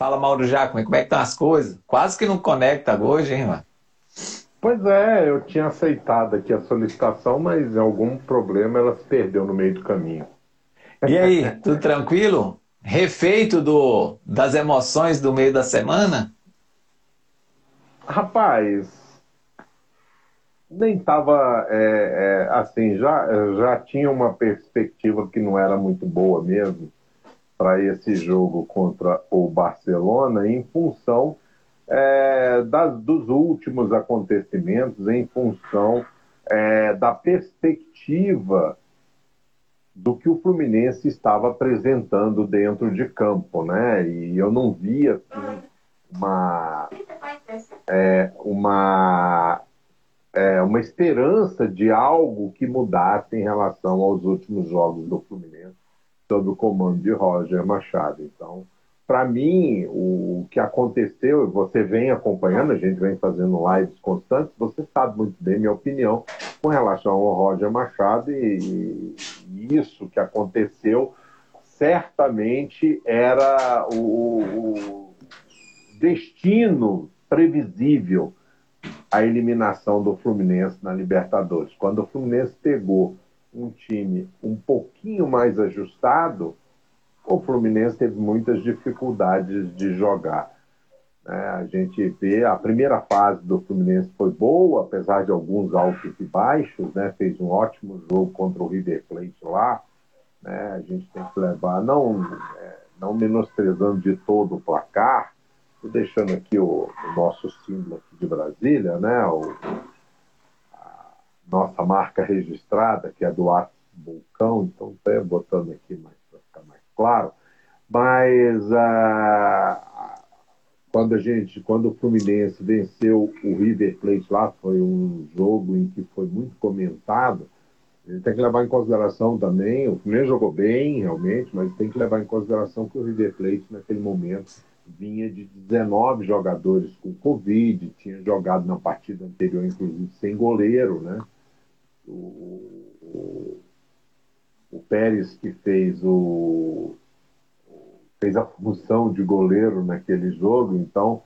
Fala, Mauro Jacome, como é que estão as coisas? Quase que não conecta hoje, hein, mano? Pois é, eu tinha aceitado aqui a solicitação, mas em algum problema ela se perdeu no meio do caminho. E aí, tudo tranquilo? Refeito do, das emoções do meio da semana? Rapaz, nem estava é, é, assim, já, já tinha uma perspectiva que não era muito boa mesmo para esse jogo contra o Barcelona em função é, das, dos últimos acontecimentos, em função é, da perspectiva do que o Fluminense estava apresentando dentro de campo, né? E eu não via assim, uma é, uma é, uma esperança de algo que mudasse em relação aos últimos jogos do Fluminense sob o comando de Roger Machado. Então, para mim, o que aconteceu, você vem acompanhando, a gente vem fazendo lives constantes, você sabe muito bem minha opinião com relação ao Roger Machado e, e isso que aconteceu certamente era o, o destino previsível a eliminação do Fluminense na Libertadores. Quando o Fluminense pegou um time um pouquinho mais ajustado, o Fluminense teve muitas dificuldades de jogar. Né? A gente vê a primeira fase do Fluminense foi boa, apesar de alguns altos e baixos, né? fez um ótimo jogo contra o River Plate lá. Né? A gente tem que levar, não, é, não menosprezando de todo o placar, deixando aqui o, o, nosso símbolo aqui de Brasília, né? O, nossa marca registrada, que é do Aço Vulcão, então estou botando aqui para ficar mais claro. Mas ah, quando a gente, quando o Fluminense venceu o River Plate lá, foi um jogo em que foi muito comentado. A gente tem que levar em consideração também, o Fluminense jogou bem, realmente, mas tem que levar em consideração que o River Plate, naquele momento, vinha de 19 jogadores com Covid, tinha jogado na partida anterior, inclusive, sem goleiro, né? O, o, Pérez que fez o fez a função de goleiro naquele jogo, então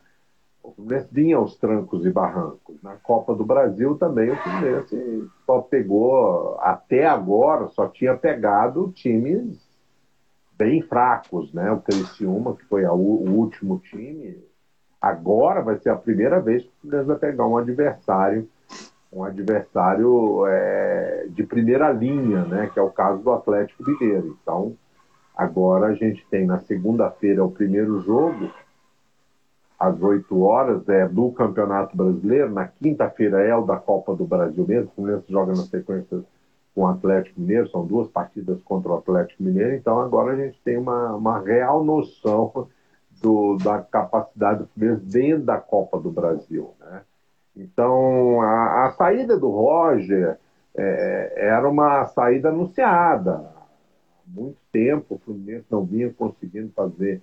o Fluminense vinha aos trancos e barrancos. Na Copa do Brasil também o Fluminense só pegou, até agora, só tinha pegado times bem fracos, né? O Criciúma, que foi a, o último time, agora vai ser a primeira vez que o Fluminense vai pegar um adversário, um adversário é, de primeira linha, né? Que é o caso do Atlético Mineiro. Então, agora a gente tem na segunda-feira o primeiro jogo, às 8 horas, é do Campeonato Brasileiro. Na quinta-feira é o da Copa do Brasil mesmo. O Fluminense joga na sequência com o Atlético Mineiro, são duas partidas contra o Atlético Mineiro, então agora a gente tem uma, uma real noção do, da capacidade do Fluminense dentro da Copa do Brasil. Né? Então, a, a saída do Roger é, era uma saída anunciada. Há muito tempo o Fluminense não vinha conseguindo fazer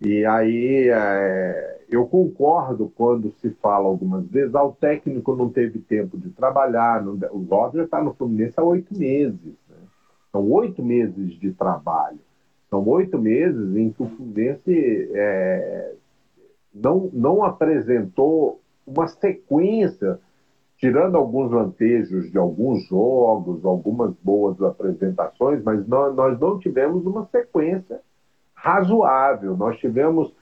e aí é, eu concordo quando se fala algumas vezes, ah, o técnico não teve tempo de trabalhar, não, o Roger está no Fluminense há oito meses. Né? São oito meses de trabalho. São oito meses em que o Fluminense é, não, não apresentou uma sequência, tirando alguns lampejos de alguns jogos, algumas boas apresentações, mas não, nós não tivemos uma sequência razoável. Nós tivemos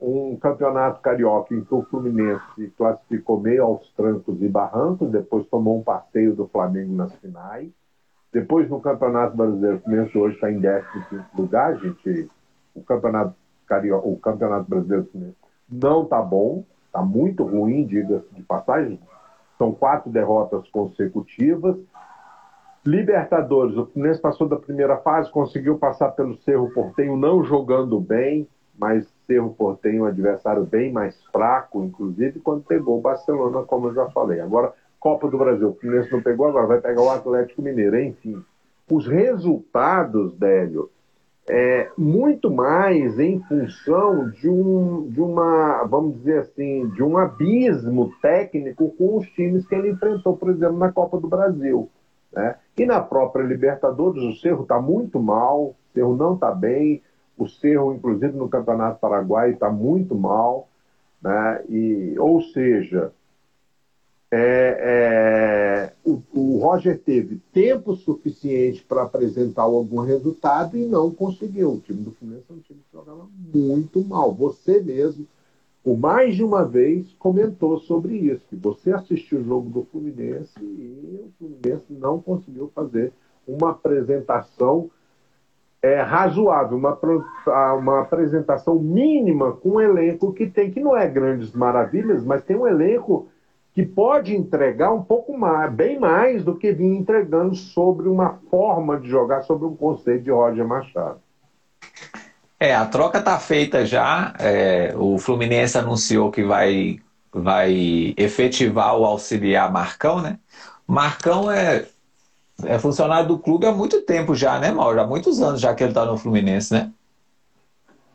um campeonato carioca em que o Fluminense classificou meio aos trancos e barrancos, depois tomou um passeio do Flamengo nas finais. Depois, no Campeonato Brasileiro, o Fluminense hoje está em 15 lugar, gente. O Campeonato, carioca, o campeonato Brasileiro não está bom, está muito ruim, diga-se de passagem. São quatro derrotas consecutivas. Libertadores, o Fluminense passou da primeira fase, conseguiu passar pelo Cerro Portenho, não jogando bem, mas Cerro Portenho um adversário bem mais fraco, inclusive quando pegou o Barcelona, como eu já falei. Agora, Copa do Brasil, o Fluminense não pegou, agora vai pegar o Atlético Mineiro, enfim. Os resultados, Délio, é muito mais em função de, um, de uma, vamos dizer assim, de um abismo técnico com os times que ele enfrentou, por exemplo, na Copa do Brasil. Né? E na própria Libertadores, o Cerro está muito mal, o Cerro não está bem. O Cerro, inclusive no Campeonato Paraguai, está muito mal. Né? E, ou seja, é, é, o, o, Roger teve tempo suficiente para apresentar algum resultado e não conseguiu. O time do Fluminense é um time que jogava muito mal. Você mesmo, por mais de uma vez, comentou sobre isso, que você assistiu o jogo do Fluminense e o Fluminense não conseguiu fazer uma apresentação é, razoável, uma, uma apresentação mínima com um elenco que tem, que não é grandes maravilhas, mas tem um elenco que pode entregar um pouco mais, bem mais do que vinha entregando sobre uma forma de jogar, sobre um conceito de Roger Machado. É, a troca está feita já. É, o Fluminense anunciou que vai, vai efetivar o auxiliar Marcão, né? Marcão é é funcionário do clube há muito tempo já, né, Mauro? Há muitos anos já que ele está no Fluminense, né?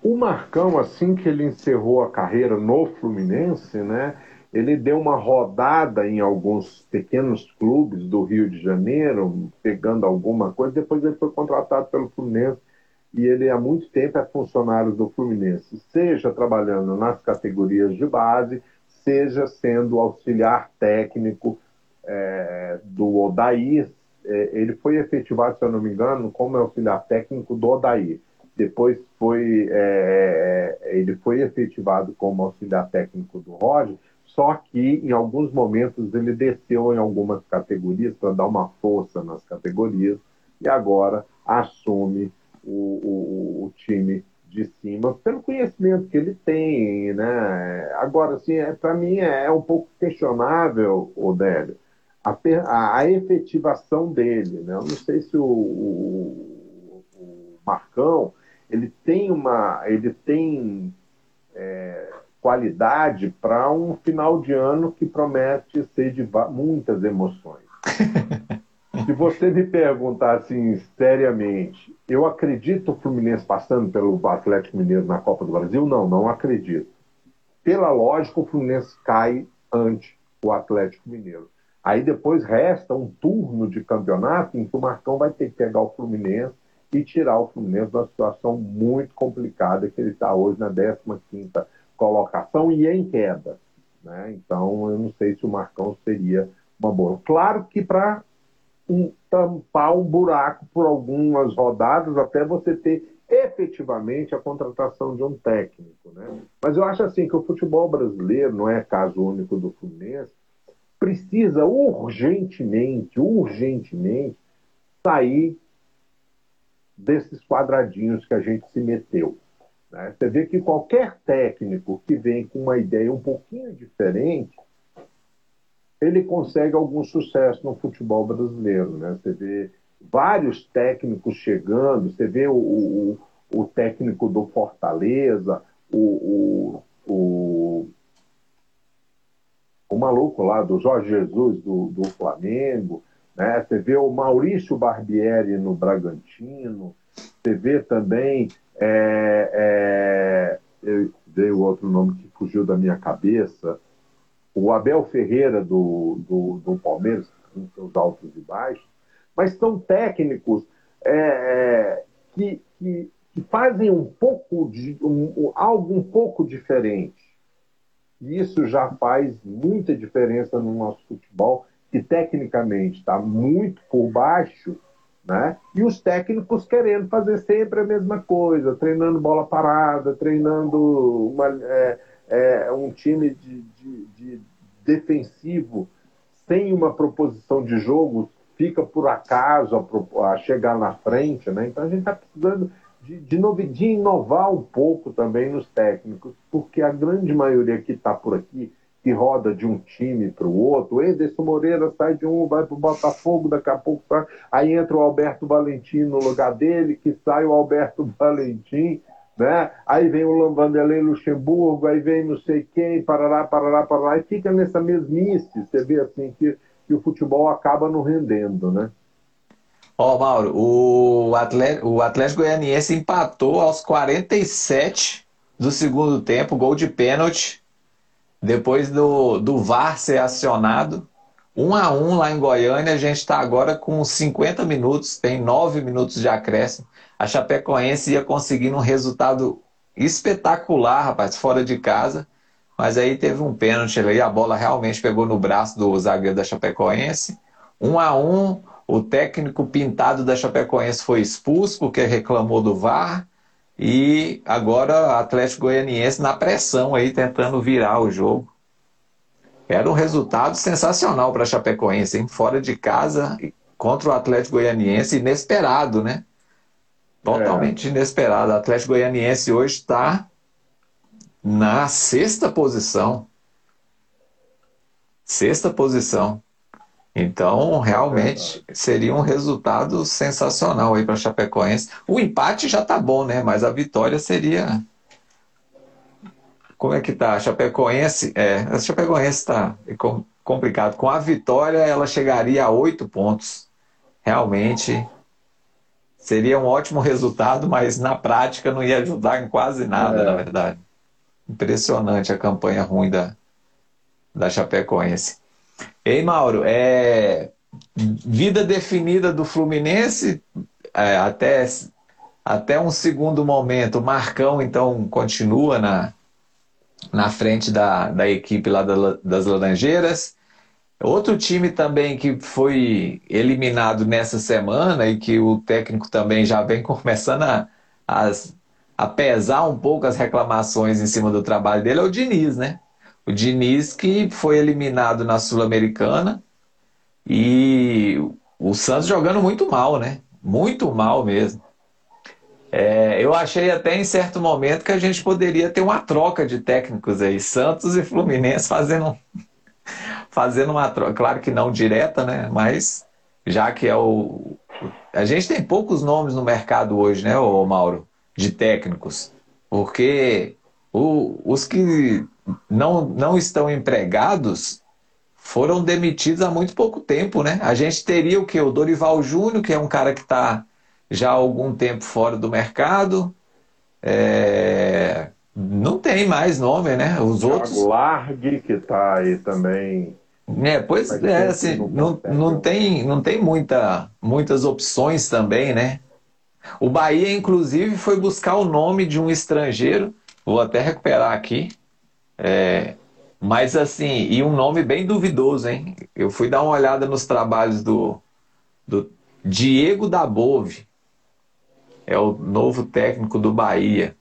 O Marcão, assim que ele encerrou a carreira no Fluminense, né, ele deu uma rodada em alguns pequenos clubes do Rio de Janeiro, pegando alguma coisa, depois ele foi contratado pelo Fluminense. E ele há muito tempo é funcionário do Fluminense, seja trabalhando nas categorias de base, seja sendo auxiliar técnico é, do Odair. É, ele foi efetivado, se eu não me engano, como auxiliar técnico do Odaí. Depois foi, é, é, ele foi efetivado como auxiliar técnico do Roger, só que em alguns momentos ele desceu em algumas categorias para dar uma força nas categorias e agora assume o, o, o time de cima pelo conhecimento que ele tem, né? Agora, assim, é, para mim é um pouco questionável, Odélio, a, a, a efetivação dele. Né? Eu não sei se o, o, o Marcão ele tem uma ele tem é, qualidade para um final de ano que promete ser de muitas emoções. Se você me perguntar assim seriamente, eu acredito o Fluminense passando pelo Atlético Mineiro na Copa do Brasil? Não, não acredito. Pela lógica, o Fluminense cai ante o Atlético Mineiro. Aí depois resta um turno de campeonato em que o Marcão vai ter que pegar o Fluminense e tirar o Fluminense de uma situação muito complicada que ele está hoje na 15ª colocação e em queda. Né? Então, eu não sei se o Marcão seria uma boa. Claro que para um, tampar um buraco por algumas rodadas até você ter efetivamente a contratação de um técnico. Né? Mas eu acho assim que o futebol brasileiro, não é caso único do Fluminense, precisa urgentemente, urgentemente sair desses quadradinhos que a gente se meteu. Né? Você vê que qualquer técnico que vem com uma ideia um pouquinho diferente, ele consegue algum sucesso no futebol brasileiro. Né? Você vê vários técnicos chegando, você vê o, o, o técnico do Fortaleza, o, o, o o maluco lá do Jorge Jesus do, do Flamengo, né? Você vê o Maurício Barbieri no Bragantino, você vê também é, outro nome que fugiu da minha cabeça, o Abel Ferreira do, do, do Palmeiras, com seus altos e baixos, mas são técnicos é, que, que, que, fazem um pouco de um, algo um pouco diferente. E isso já faz muita diferença no nosso futebol, que tecnicamente está muito por baixo, né? e os técnicos querendo fazer sempre a mesma coisa, treinando bola parada, treinando uma, é, é, um time de, de, de defensivo sem uma proposição de jogo, fica por acaso a, a chegar na frente. Né? Então a gente está precisando de, de, de inovar um pouco também nos técnicos, porque a grande maioria que está por aqui, que roda de um time para o outro, o Ederson Moreira sai de um, vai para o Botafogo, daqui a pouco sai, aí entra o Alberto Valentim no lugar dele, que sai o Alberto Valentim, né? Aí vem o Vanderlei Luxemburgo, aí vem não sei quem, parará, parará, parará, e fica nessa mesmice, você vê assim que, que o futebol acaba não rendendo, né? Ó, oh, Mauro, o Atlético, o Atlético Goianiense empatou aos 47 do segundo tempo, gol de pênalti, depois do, do VAR ser acionado. 1 a 1 lá em Goiânia, a gente está agora com 50 minutos, tem 9 minutos de acréscimo. a Chapecoense ia conseguindo um resultado espetacular, rapaz, fora de casa. Mas aí teve um pênalti ali, a bola realmente pegou no braço do zagueiro da Chapecoense. Um a um, o técnico pintado da Chapecoense foi expulso porque reclamou do VAR. E agora o Atlético Goianiense na pressão aí, tentando virar o jogo. Era um resultado sensacional para a Chapecoense, hein? fora de casa, contra o Atlético Goianiense, inesperado, né? Totalmente é. inesperado. O Atlético Goianiense hoje está na sexta posição. Sexta posição. Então, realmente, seria um resultado sensacional aí para a Chapecoense. O empate já tá bom, né? Mas a vitória seria. Como é que tá? A Chapecoense. É, a Chapecoense está complicado. Com a vitória, ela chegaria a oito pontos. Realmente seria um ótimo resultado, mas na prática não ia ajudar em quase nada, é. na verdade. Impressionante a campanha ruim da, da Chapecoense. Ei, Mauro, é vida definida do Fluminense é, até, até um segundo momento. O Marcão, então, continua na, na frente da, da equipe lá da, das Laranjeiras. Outro time também que foi eliminado nessa semana e que o técnico também já vem começando a, a, a pesar um pouco as reclamações em cima do trabalho dele é o Diniz, né? O Diniz que foi eliminado na Sul-Americana e o Santos jogando muito mal, né? Muito mal mesmo. É, eu achei até em certo momento que a gente poderia ter uma troca de técnicos aí, Santos e Fluminense fazendo, fazendo uma troca. Claro que não direta, né? Mas já que é o. A gente tem poucos nomes no mercado hoje, né, ô Mauro? De técnicos. Porque o, os que não, não estão empregados foram demitidos há muito pouco tempo, né? A gente teria o que? O Dorival Júnior, que é um cara que está já há algum tempo fora do mercado. É... Não tem mais nome, né? Os Thiago outros. Largue, que está aí também. É, pois é, assim, não, não, tem, não tem muita, muitas opções também, né? O Bahia, inclusive, foi buscar o nome de um estrangeiro, vou até recuperar aqui, é, mas assim, e um nome bem duvidoso, hein? Eu fui dar uma olhada nos trabalhos do, do Diego Dabove, é o novo técnico do Bahia.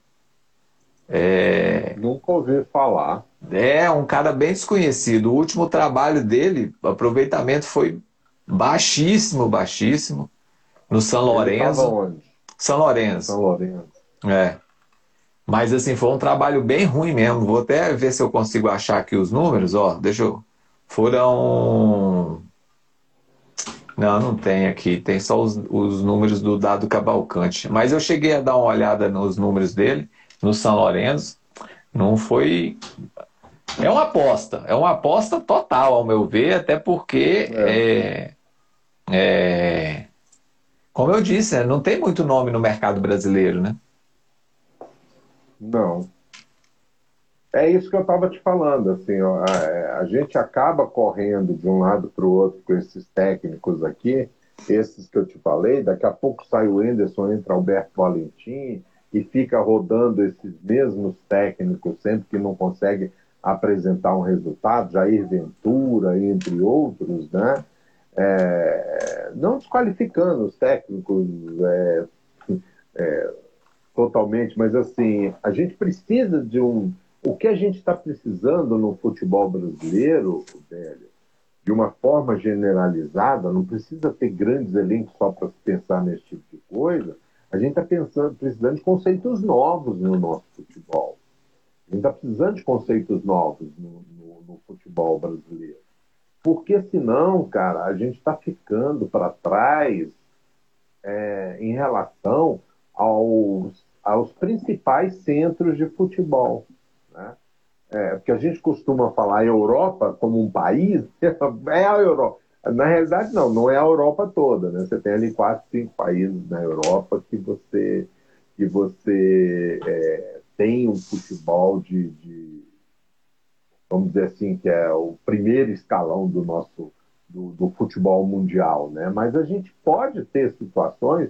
É... Nunca ouvi falar. É, um cara bem desconhecido. O último trabalho dele, o aproveitamento foi baixíssimo, baixíssimo. No São Lourenço. São Lourenço. São Lourenço. É. Mas assim, foi um trabalho bem ruim mesmo. Vou até ver se eu consigo achar aqui os números, ó. Deixa eu. Foram. Não, não tem aqui. Tem só os, os números do Dado Cavalcante. Mas eu cheguei a dar uma olhada nos números dele, no São Lourenço. Não foi. É uma aposta. É uma aposta total, ao meu ver, até porque. É. É... É... Como eu disse, né, não tem muito nome no mercado brasileiro, né? Não. É isso que eu estava te falando, assim, ó, a, é, a, gente acaba correndo de um lado para o outro com esses técnicos aqui, esses que eu te falei, daqui a pouco sai o Enderson, entra Alberto Valentim e fica rodando esses mesmos técnicos sempre que não consegue apresentar um resultado, Jair Ventura, entre outros, né? É, não desqualificando os técnicos, é, é, totalmente, mas assim, a gente precisa de um. O que a gente está precisando no futebol brasileiro, velho, de uma forma generalizada, não precisa ter grandes elencos só para pensar nesse tipo de coisa. A gente está pensando, precisando de conceitos novos no nosso futebol. A gente está precisando de conceitos novos no, no, no futebol brasileiro. Porque senão, cara, a gente está ficando para trás é, em relação aos aos principais centros de futebol. Né? É, porque a gente costuma falar Europa como um país, é a Europa. Na realidade, não, não é a Europa toda. Né? Você tem ali quatro, cinco países na Europa que você, que você é, tem um futebol de, de, vamos dizer assim, que é o primeiro escalão do nosso do, do futebol mundial. Né? Mas a gente pode ter situações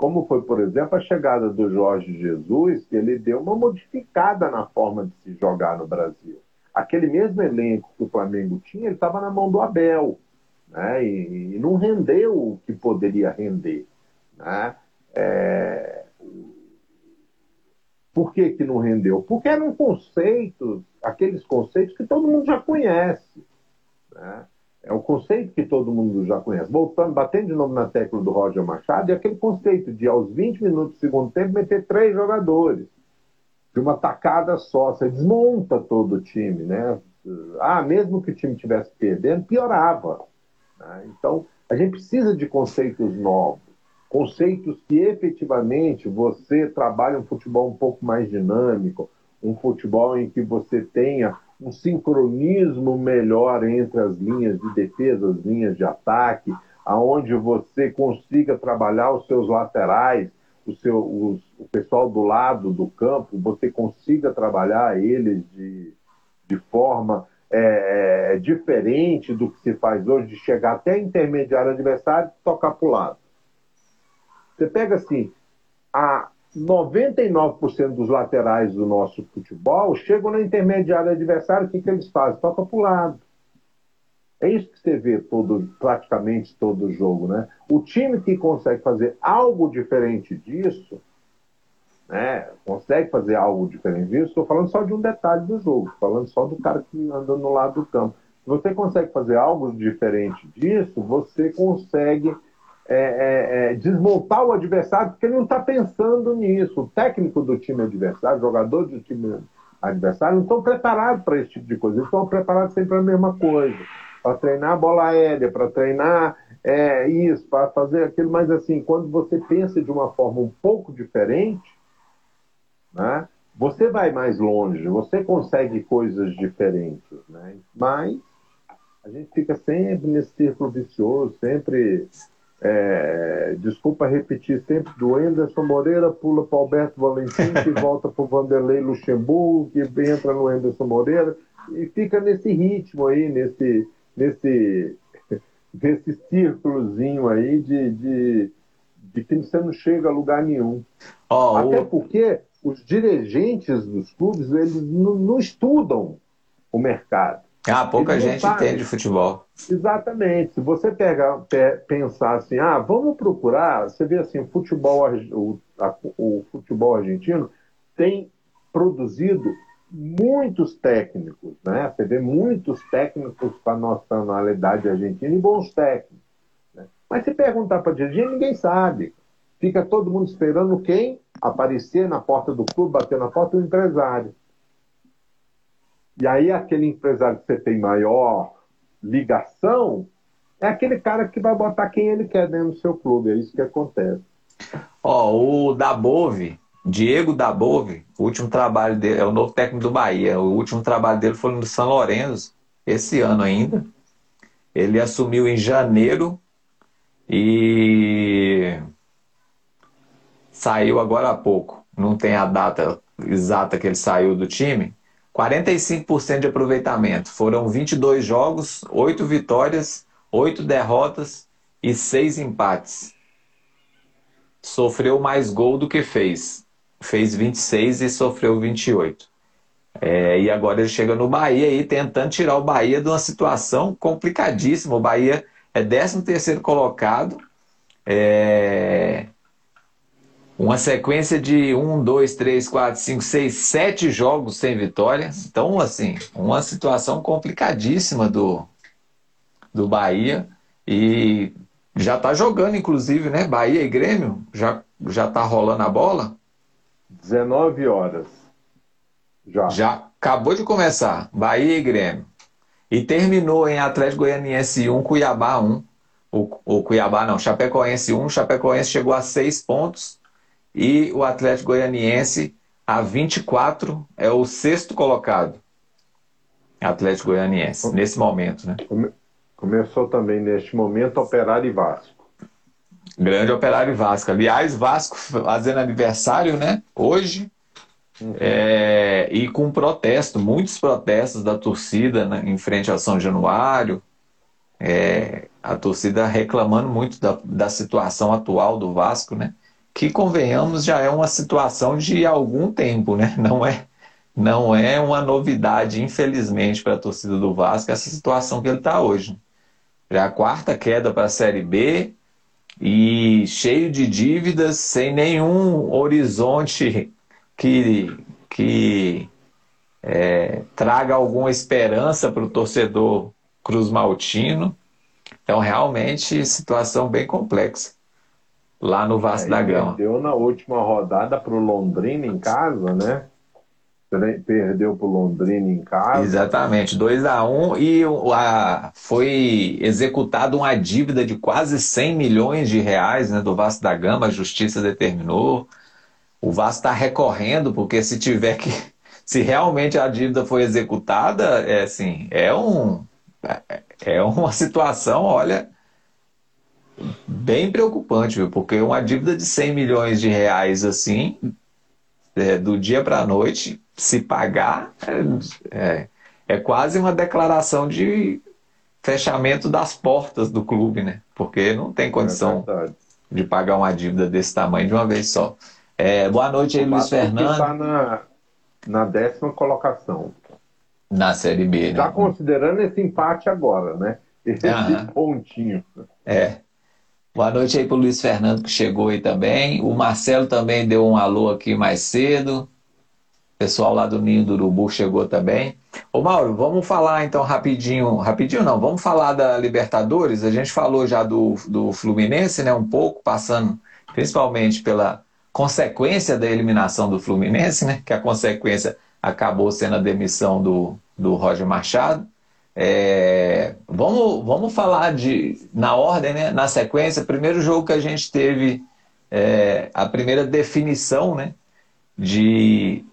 como foi, por exemplo, a chegada do Jorge Jesus, que ele deu uma modificada na forma de se jogar no Brasil. Aquele mesmo elenco que o Flamengo tinha, ele estava na mão do Abel, né? E, e, não rendeu o que poderia render. Né? É... Por que, que não rendeu? Porque eram conceitos, aqueles conceitos que todo mundo já conhece. Né? É o conceito que todo mundo já conhece. Voltando, batendo de novo na tecla do Roger Machado, é aquele conceito de, aos 20 minutos do segundo tempo, meter três jogadores. De uma tacada só. Você desmonta todo o time, né? Ah, mesmo que o time estivesse perdendo, piorava. Né? Então, a gente precisa de conceitos novos. Conceitos que efetivamente você trabalha um futebol um pouco mais dinâmico, um futebol em que você tenha um sincronismo melhor entre as linhas de defesa, as linhas de ataque, aonde você consiga trabalhar os seus laterais, o, seu, os, o pessoal do lado do campo, você consiga trabalhar eles de, de forma é, é, diferente do que se faz hoje, de chegar até intermediário adversário e tocar para o lado. Você pega assim, a, 99% dos laterais do nosso futebol chegam na intermediária adversária, o que, que eles fazem? Toca para o lado. É isso que você vê todo, praticamente todo jogo. Né? O time que consegue fazer algo diferente disso, né, consegue fazer algo diferente disso, estou falando só de um detalhe do jogo, falando só do cara que anda no lado do campo. Se você consegue fazer algo diferente disso, você consegue é, é, é, desmontar o adversário, porque ele não está pensando nisso. O técnico do time adversário, o jogador do time adversário, não estão preparados para esse tipo de coisa. Eles estão preparados sempre para a mesma coisa. Para treinar bola aérea, para treinar é, isso, para fazer aquilo. Mas assim, quando você pensa de uma forma um pouco diferente, né, você vai mais longe, você consegue coisas diferentes. Né? Mas a gente fica sempre nesse círculo vicioso, sempre é, desculpa repetir sempre, do Anderson Moreira pula para o Alberto Valentim, que volta para o Vanderlei Luxemburgo, que entra no Anderson Moreira, e fica nesse ritmo aí, nesse, nesse, nesse círculozinho aí de, de, de que você não chega a lugar nenhum. Oh, Até o... porque os dirigentes dos clubes, eles não, não estudam o mercado. Ah, pouca gente entende futebol. Exatamente. Se você pega, pensar assim, ah, vamos procurar, você vê assim, o futebol, o, a, o futebol argentino tem produzido muitos técnicos, né? Você vê muitos técnicos para a nacionalidade argentina e bons técnicos. Né? Mas se perguntar para dirigir, ninguém sabe. Fica todo mundo esperando quem aparecer na porta do clube, bater na porta do empresário. E aí aquele empresário que você tem maior ligação é aquele cara que vai botar quem ele quer dentro do seu clube. É isso que acontece. Ó, o Dabove, Diego Dabove, o último trabalho dele, é o novo técnico do Bahia. O último trabalho dele foi no São Lourenço, esse ano ainda. Ele assumiu em janeiro e saiu agora há pouco. Não tem a data exata que ele saiu do time, 45% de aproveitamento. Foram 22 jogos, 8 vitórias, 8 derrotas e 6 empates. Sofreu mais gol do que fez. Fez 26 e sofreu 28. É, e agora ele chega no Bahia aí tentando tirar o Bahia de uma situação complicadíssima. O Bahia é 13 terceiro colocado. É, uma sequência de um, dois, três, quatro, cinco, seis, sete jogos sem vitórias. Então, assim, uma situação complicadíssima do, do Bahia. E já está jogando, inclusive, né? Bahia e Grêmio. Já, já tá rolando a bola. 19 horas. Já. Já acabou de começar. Bahia e Grêmio. E terminou em Atlético Goianiense 1, Cuiabá 1. O, o Cuiabá não, Chapecoense 1. Chapecoense chegou a seis pontos e o Atlético Goianiense, a 24, é o sexto colocado. Atlético Goianiense, nesse momento, né? Começou também neste momento Operário e Vasco. Grande Operário e Vasco. Aliás, Vasco fazendo aniversário, né? Hoje. Uhum. É, e com protesto, muitos protestos da torcida né, em frente a São Januário. É, a torcida reclamando muito da, da situação atual do Vasco, né? Que convenhamos já é uma situação de algum tempo, né? Não é, não é uma novidade, infelizmente, para a torcida do Vasco essa situação que ele está hoje. Já a quarta queda para a Série B e cheio de dívidas, sem nenhum horizonte que, que é, traga alguma esperança para o torcedor Cruz Maltino. Então, realmente, situação bem complexa lá no Vasco da Gama. Perdeu na última rodada para o Londrina em casa, né? Perdeu para o Londrina em casa. Exatamente, 2 a 1 um, e a, foi executada uma dívida de quase 100 milhões de reais né, do Vasco da Gama, a justiça determinou. O Vasco está recorrendo, porque se tiver que. Se realmente a dívida foi executada, é assim, é um. É, é uma situação, olha, bem preocupante, viu? porque uma dívida de 100 milhões de reais assim, é, do dia para a noite, se pagar, é, é, é, quase uma declaração de fechamento das portas do clube, né? Porque não tem condição é de pagar uma dívida desse tamanho de uma vez só. É, boa noite aí, Luiz Fernando. Está na, na décima colocação. Na Série B, né? Está considerando esse empate agora, né? Esse pontinho. É. Boa noite aí para o Luiz Fernando que chegou aí também. O Marcelo também deu um alô aqui mais cedo. O pessoal lá do Ninho do Urubu chegou também. Ô Mauro, vamos falar então rapidinho, rapidinho não, vamos falar da Libertadores. A gente falou já do, do Fluminense, né? Um pouco, passando principalmente pela consequência da eliminação do Fluminense, né? Que a consequência acabou sendo a demissão do, do Roger Machado. É, vamos, vamos falar de na ordem, né? Na sequência, primeiro jogo que a gente teve é, a primeira definição, né? De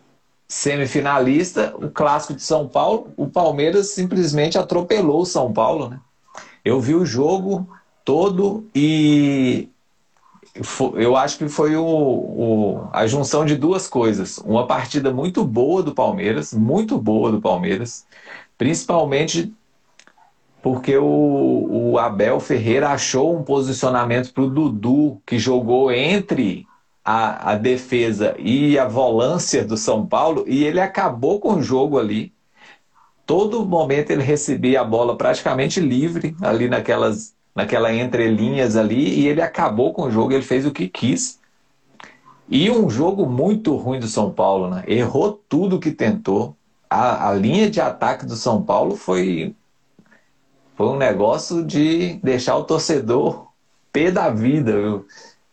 semifinalista, o clássico de São Paulo, o Palmeiras simplesmente atropelou o São Paulo, né? Eu vi o jogo todo e eu acho que foi o, o, a junção de duas coisas. Uma partida muito boa do Palmeiras, muito boa do Palmeiras, principalmente porque o, o Abel Ferreira achou um posicionamento para o Dudu, que jogou entre a, a defesa e a volância do São Paulo, e ele acabou com o jogo ali. Todo momento ele recebia a bola praticamente livre, ali naquelas naquela entrelinhas ali, e ele acabou com o jogo, ele fez o que quis. E um jogo muito ruim do São Paulo, né? Errou tudo que tentou. A, a linha de ataque do São Paulo foi, foi um negócio de deixar o torcedor pé da vida, viu?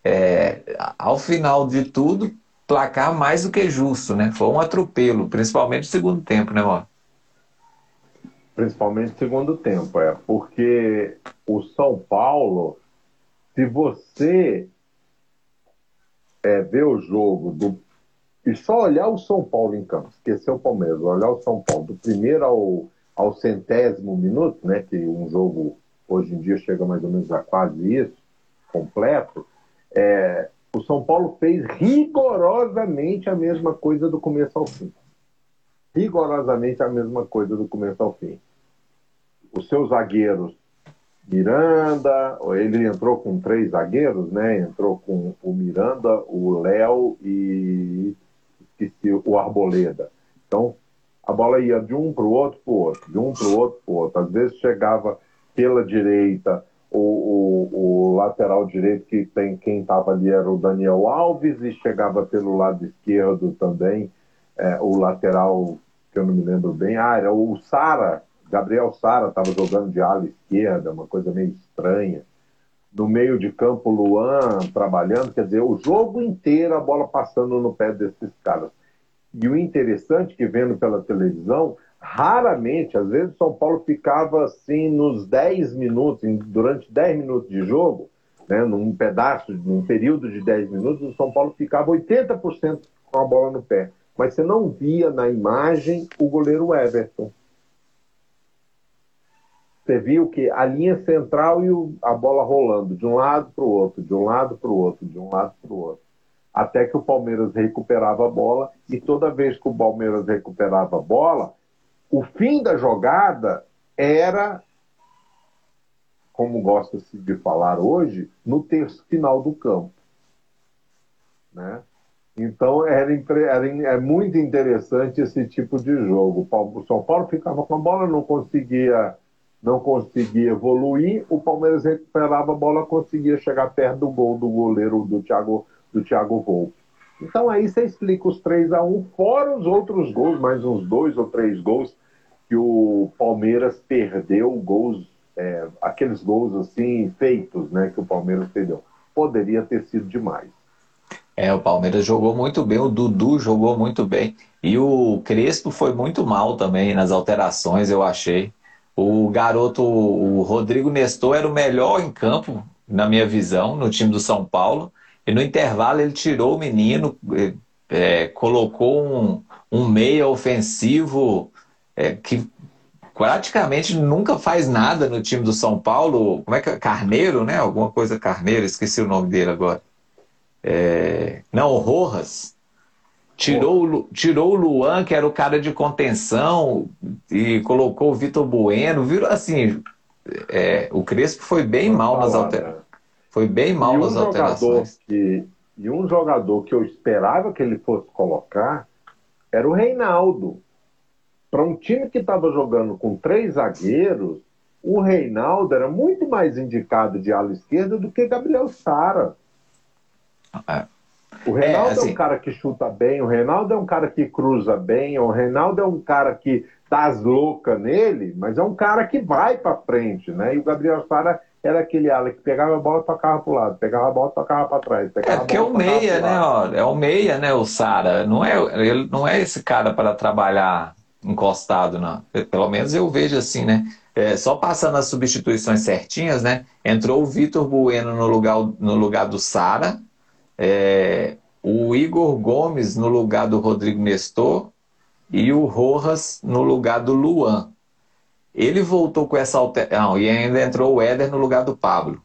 É, ao final de tudo, placar mais do que justo, né? Foi um atropelo, principalmente no segundo tempo, né, mano? principalmente no segundo tempo, é porque o São Paulo, se você é, ver o jogo do e só olhar o São Paulo em campo, esquecer o Palmeiras, olhar o São Paulo do primeiro ao, ao centésimo minuto, né, que um jogo hoje em dia chega mais ou menos a quase isso, completo, é, o São Paulo fez rigorosamente a mesma coisa do começo ao fim rigorosamente a mesma coisa do começo ao fim. Os seus zagueiros, Miranda, ele entrou com três zagueiros, né? Entrou com o Miranda, o Léo e o Arboleda. Então, a bola ia de um para o outro para o outro, de um para o outro para o outro. Às vezes chegava pela direita, o, o, o lateral direito, que tem quem estava ali era o Daniel Alves, e chegava pelo lado esquerdo também é, o lateral que eu não me lembro bem. Ah, era o Sara, Gabriel Sara estava jogando de ala esquerda, uma coisa meio estranha. No meio de campo, Luan trabalhando, quer dizer, o jogo inteiro a bola passando no pé desses caras. E o interessante que vendo pela televisão, raramente, às vezes São Paulo ficava assim nos 10 minutos, durante 10 minutos de jogo, né, num pedaço, num período de 10 minutos, o São Paulo ficava 80% com a bola no pé mas você não via na imagem o goleiro Everton. Você viu que a linha central e o, a bola rolando de um lado para o outro, de um lado para o outro, de um lado para o outro. Até que o Palmeiras recuperava a bola e toda vez que o Palmeiras recuperava a bola, o fim da jogada era, como gosta-se de falar hoje, no terço final do campo. né? Então era, era, é muito interessante esse tipo de jogo. O São Paulo ficava com a bola, não conseguia, não conseguia evoluir. O Palmeiras recuperava a bola, conseguia chegar perto do gol do goleiro do Thiago, do Thiago Volpe. Então aí você explica os 3 a 1 fora os outros gols, mais uns dois ou três gols que o Palmeiras perdeu, gols, é, aqueles gols assim feitos, né, que o Palmeiras perdeu. Poderia ter sido demais. É, o Palmeiras jogou muito bem, o Dudu jogou muito bem. E o Crespo foi muito mal também nas alterações, eu achei. O garoto, o Rodrigo Nestor, era o melhor em campo, na minha visão, no time do São Paulo. E no intervalo ele tirou o menino, é, colocou um, um meia ofensivo é, que praticamente nunca faz nada no time do São Paulo. Como é que é? Carneiro, né? Alguma coisa Carneiro, esqueci o nome dele agora. É... Não, Rojas. Tirou, tirou o Luan, que era o cara de contenção, e colocou o Vitor Bueno. Virou assim. É... o Crespo foi bem Vamos mal nas alterações. Foi bem mal nas alterações. Que... E um jogador que eu esperava que ele fosse colocar era o Reinaldo. Para um time que estava jogando com três zagueiros, o Reinaldo era muito mais indicado de ala esquerda do que Gabriel Sara. É. O Reinaldo é, assim... é, um cara que chuta bem, o Reinaldo é um cara que cruza bem, o Reinaldo é um cara que dá as loucas nele, mas é um cara que vai para frente, né? E o Gabriel Sara era aquele ala que pegava a bola e tocava para o lado, pegava a bola e tocava para trás. É porque é o meia, né? Ó, é o meia, né? O Sara. Não é, ele não é esse cara para trabalhar encostado, não. Pelo menos eu vejo assim, né? É, só passando as substituições certinhas, né? Entrou o Vitor Bueno no lugar, no lugar do Sara, é, o Igor Gomes no lugar do Rodrigo Nestor e o Rojas no lugar do Luan. Ele voltou com essa alteração e ainda entrou o Éder no lugar do Pablo.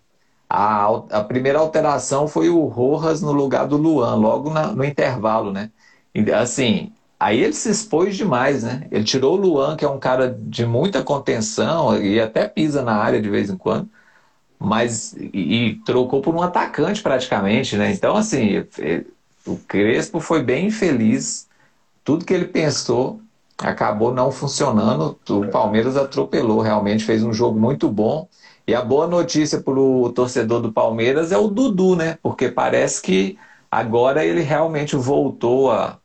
A, a primeira alteração foi o Rojas no lugar do Luan, logo na, no intervalo, né? Assim, aí ele se expôs demais, né? Ele tirou o Luan, que é um cara de muita contenção e até pisa na área de vez em quando mas e, e, trocou por um atacante praticamente, né? Então, assim, o Crespo foi bem infeliz. Tudo que ele pensou acabou não funcionando. O Palmeiras atropelou, realmente fez um jogo muito bom. E a boa notícia para o torcedor do Palmeiras é o Dudu, né? Porque parece que agora ele realmente voltou a,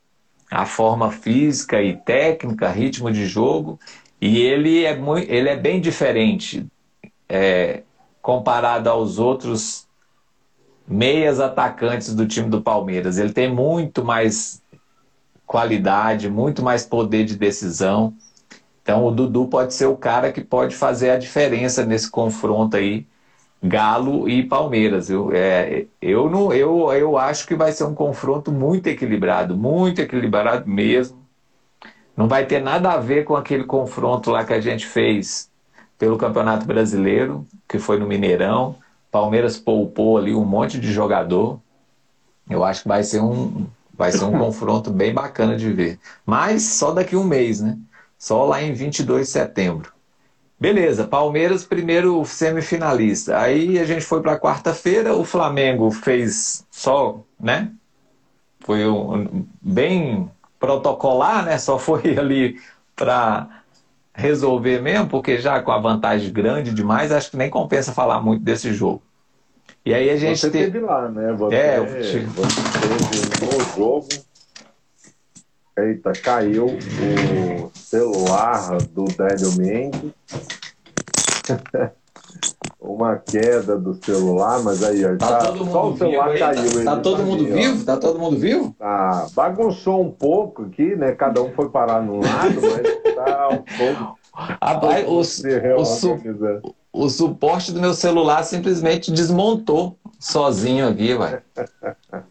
a forma física e técnica, ritmo de jogo. E ele é, muito, ele é bem diferente. É, comparado aos outros meias atacantes do time do Palmeiras. Ele tem muito mais qualidade, muito mais poder de decisão. Então o Dudu pode ser o cara que pode fazer a diferença nesse confronto aí, Galo e Palmeiras. Eu, é, eu, não, eu, eu acho que vai ser um confronto muito equilibrado, muito equilibrado mesmo. Não vai ter nada a ver com aquele confronto lá que a gente fez pelo Campeonato Brasileiro, que foi no Mineirão. Palmeiras poupou ali um monte de jogador. Eu acho que vai ser um, vai ser um confronto bem bacana de ver. Mas só daqui um mês, né? Só lá em 22 de setembro. Beleza, Palmeiras primeiro semifinalista. Aí a gente foi para quarta-feira, o Flamengo fez só, né? Foi um, bem protocolar, né? Só foi ali para resolver mesmo, porque já com a vantagem grande demais, acho que nem compensa falar muito desse jogo. E aí a gente você teve... teve lá, né? Você, é, você teve no jogo. Eita, caiu o celular do Délio Mendes. Uma queda do celular, mas aí, ó, tá, tá todo só o celular vivo, caiu. Tá, tá todo mundo vivo? Tá todo mundo vivo? Tá, bagunçou um pouco aqui, né? Cada um foi parar num lado, mas tá um pouco. O, o, su, o suporte do meu celular simplesmente desmontou sozinho aqui, vai.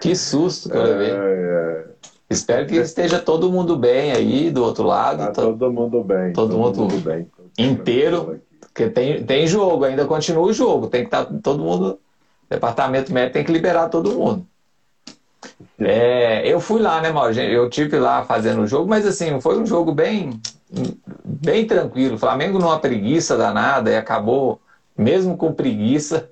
Que susto. É, é. Espero que esteja todo mundo bem aí do outro lado. Tá todo mundo bem. Todo, todo mundo, mundo bem. inteiro. Porque tem, tem jogo, ainda continua o jogo. Tem que estar tá todo mundo. Departamento médico tem que liberar todo mundo. É, eu fui lá, né, Mauro? Eu tive lá fazendo o jogo, mas assim, foi um jogo bem, bem tranquilo. O Flamengo numa preguiça danada e acabou, mesmo com preguiça,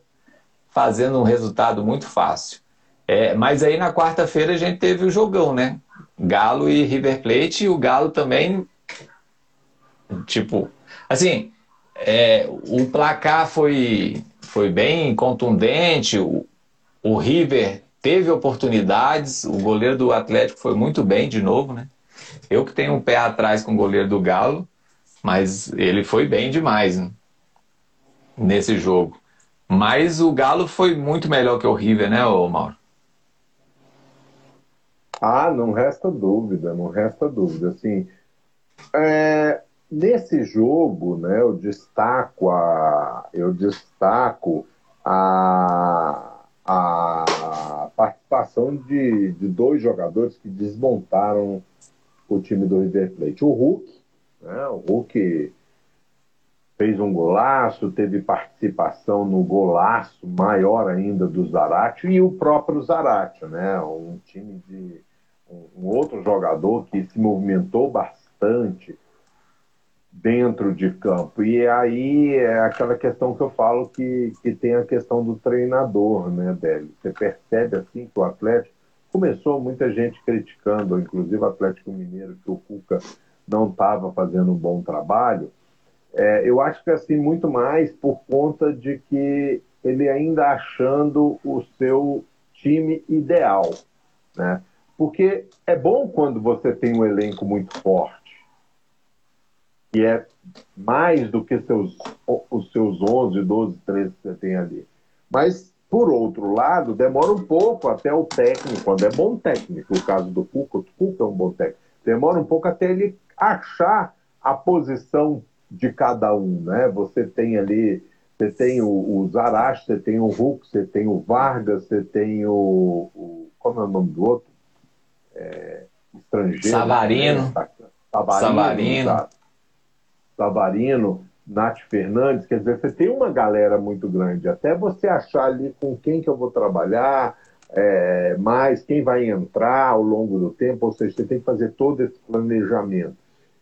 fazendo um resultado muito fácil. É, mas aí na quarta-feira a gente teve o jogão, né? Galo e River Plate, e o Galo também, tipo, assim, é, o placar foi, foi bem contundente, o, o River teve oportunidades, o goleiro do Atlético foi muito bem de novo, né? Eu que tenho um pé atrás com o goleiro do Galo, mas ele foi bem demais né? nesse jogo. Mas o Galo foi muito melhor que o River, né, Mauro? Ah, não resta dúvida, não resta dúvida. Assim, é, nesse jogo, né, eu destaco a, eu destaco a, a participação de, de dois jogadores que desmontaram o time do River Plate. O Hulk, né, o Hulk fez um golaço, teve participação no golaço maior ainda do Zarate e o próprio Zarate, né, um time de um outro jogador que se movimentou bastante dentro de campo. E aí é aquela questão que eu falo que, que tem a questão do treinador, né, Délio? Você percebe assim que o Atlético começou muita gente criticando, inclusive o Atlético Mineiro, que o Cuca não estava fazendo um bom trabalho. É, eu acho que assim muito mais por conta de que ele ainda achando o seu time ideal, né? Porque é bom quando você tem um elenco muito forte, que é mais do que seus, os seus 11, 12, 13 que você tem ali. Mas, por outro lado, demora um pouco até o técnico, quando é bom técnico, o caso do Cuca, o Cuca é um bom técnico, demora um pouco até ele achar a posição de cada um, né? Você tem ali, você tem o, o Zarache, você tem o Hulk, você tem o Vargas, você tem o, o como é o nome do outro? é, estrangeiro. Savarino. Né? Savarino. Savarino. Savarino, Nath Fernandes, quer dizer, você tem uma galera muito grande. Até você achar ali com quem que eu vou trabalhar, é, mais quem vai entrar ao longo do tempo, ou seja, você tem que fazer todo esse planejamento.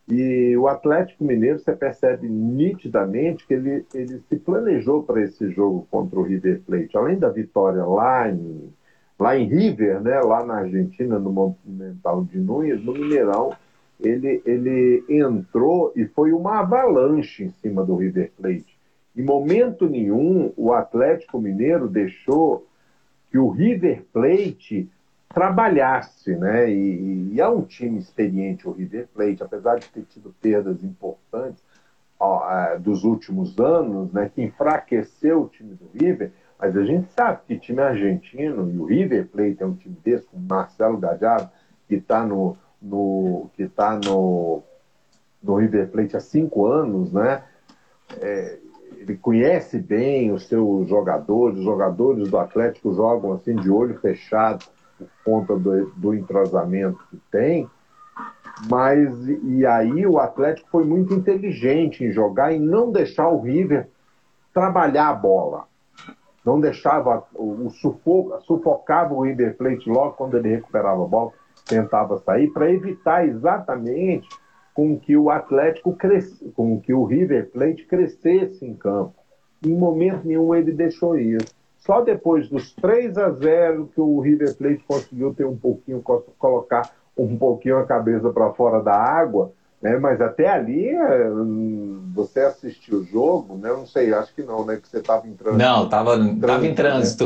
E o Atlético Mineiro, você percebe nitidamente que ele, ele se planejou para esse jogo contra o River Plate. Além da vitória lá em lá em River, né, lá na Argentina, no Monumental de Núñez, no Mineirão, ele, ele entrou e foi uma avalanche em cima do River Plate. Em momento nenhum, o Atlético Mineiro deixou que o River Plate trabalhasse, né? E, e é um time experiente, o River Plate, apesar de ter tido perdas importantes ó, é, dos últimos anos, né? Que enfraqueceu o time do River, mas a gente sabe que time argentino, e o River Plate é um time desse, com Marcelo Gallardo, que está no, no, que tá no, no River Plate há cinco anos, né? É, ele conhece bem os seus jogadores, os jogadores do Atlético jogam assim de olho fechado por conta do, do entrosamento que tem, mas e aí o Atlético foi muito inteligente em jogar e não deixar o River trabalhar a bola. Não deixava o, o sufoco, sufocava o River Plate logo quando ele recuperava a bola, tentava sair, para evitar exatamente com que o Atlético cresce, com que o River Plate crescesse em campo. Em momento nenhum ele deixou isso. Só depois dos 3 a 0 que o River Plate conseguiu ter um pouquinho, colocar um pouquinho a cabeça para fora da água, né? Mas até ali, é, você assistiu o jogo, né? Eu não sei, acho que não, né? Que você estava em trânsito. Não, estava tava em trânsito.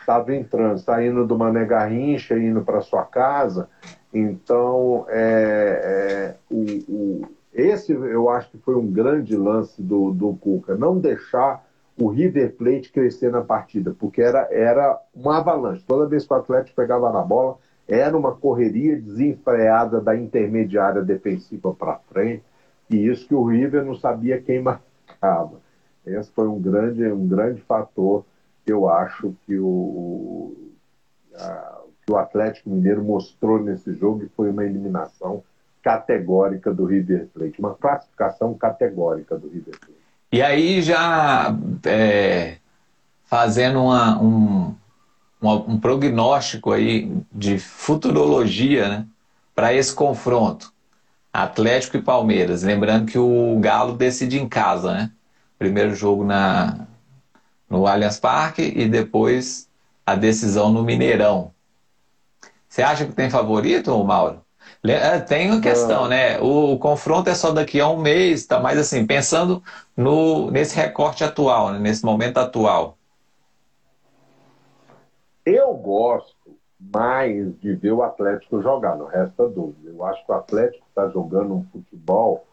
Estava né? em trânsito, tá indo do Mané Garrincha, indo para sua casa. Então, é, é, o, o, esse eu acho que foi um grande lance do, do Cuca, não deixar o River Plate crescer na partida, porque era, era uma avalanche. Toda vez que o Atlético pegava na bola, era uma correria desenfreada da intermediária defensiva para frente, e isso que o River não sabia quem marcava. Esse foi um grande, um grande fator eu acho que o, a, que o Atlético Mineiro mostrou nesse jogo e foi uma eliminação categórica do River Plate, uma classificação categórica do River Plate. E aí já é, fazendo uma, um, um, um prognóstico aí de futurologia né, para esse confronto. Atlético e Palmeiras. Lembrando que o Galo decide em casa, né? Primeiro jogo na, no Allianz Parque e depois a decisão no Mineirão. Você acha que tem favorito, Mauro? É, tem uma questão, né? O, o, confronto é só daqui a um mês, tá? Mas assim, pensando no, nesse recorte atual, né? nesse momento atual. Eu gosto mais de ver o Atlético jogar, não resta dúvida. Eu acho que o Atlético está jogando um futebol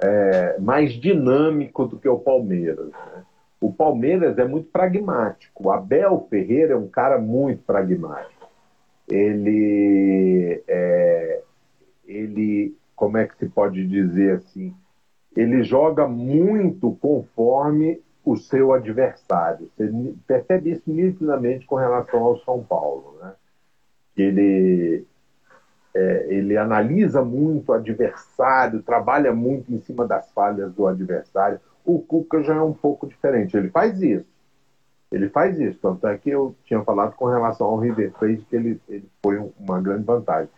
é, mais dinâmico do que o Palmeiras. Né? O Palmeiras é muito pragmático. O Abel Ferreira é um cara muito pragmático. Ele é, ele, como é que se pode dizer assim, ele joga muito conforme o seu adversário. Você percebe isso nitidamente com relação ao São Paulo, né? Ele é, ele analisa muito o adversário, trabalha muito em cima das falhas do adversário. O Cuca já é um pouco diferente. Ele faz isso. Ele faz isso. Tanto é que eu tinha falado com relação ao River Plate que ele, ele foi uma grande vantagem.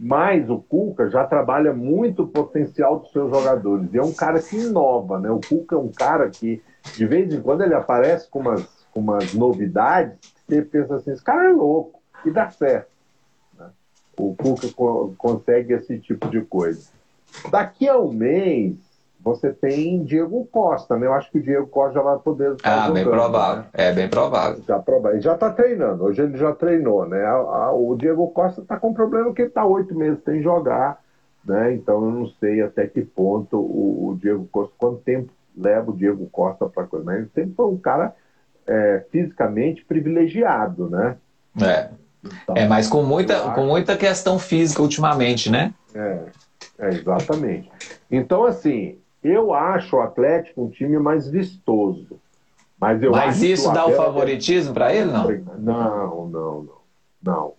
Mas o Cuca já trabalha muito o potencial dos seus jogadores. E é um cara que inova, né? O Cuca é um cara que, de vez em quando, ele aparece com umas, com umas novidades que você pensa assim, esse cara é louco, e dá certo. Né? O Cuca co consegue esse tipo de coisa. Daqui a um mês, você tem Diego Costa, né? Eu acho que o Diego Costa já vai poder Ah, jogando, bem provável. Né? É bem provável. Já Ele já está treinando. Hoje ele já treinou, né? O Diego Costa está com problema que ele está oito meses sem jogar, né? Então eu não sei até que ponto o, o Diego Costa, quanto tempo leva o Diego Costa para coisa. Mas ele sempre foi um cara é, fisicamente privilegiado, né? É. Então, é, mas com muita, com muita questão física ultimamente, né? É, é exatamente. Então, assim, eu acho o Atlético um time mais vistoso. Mas, eu mas isso dá o favoritismo para ele, não? Não, não, não, não.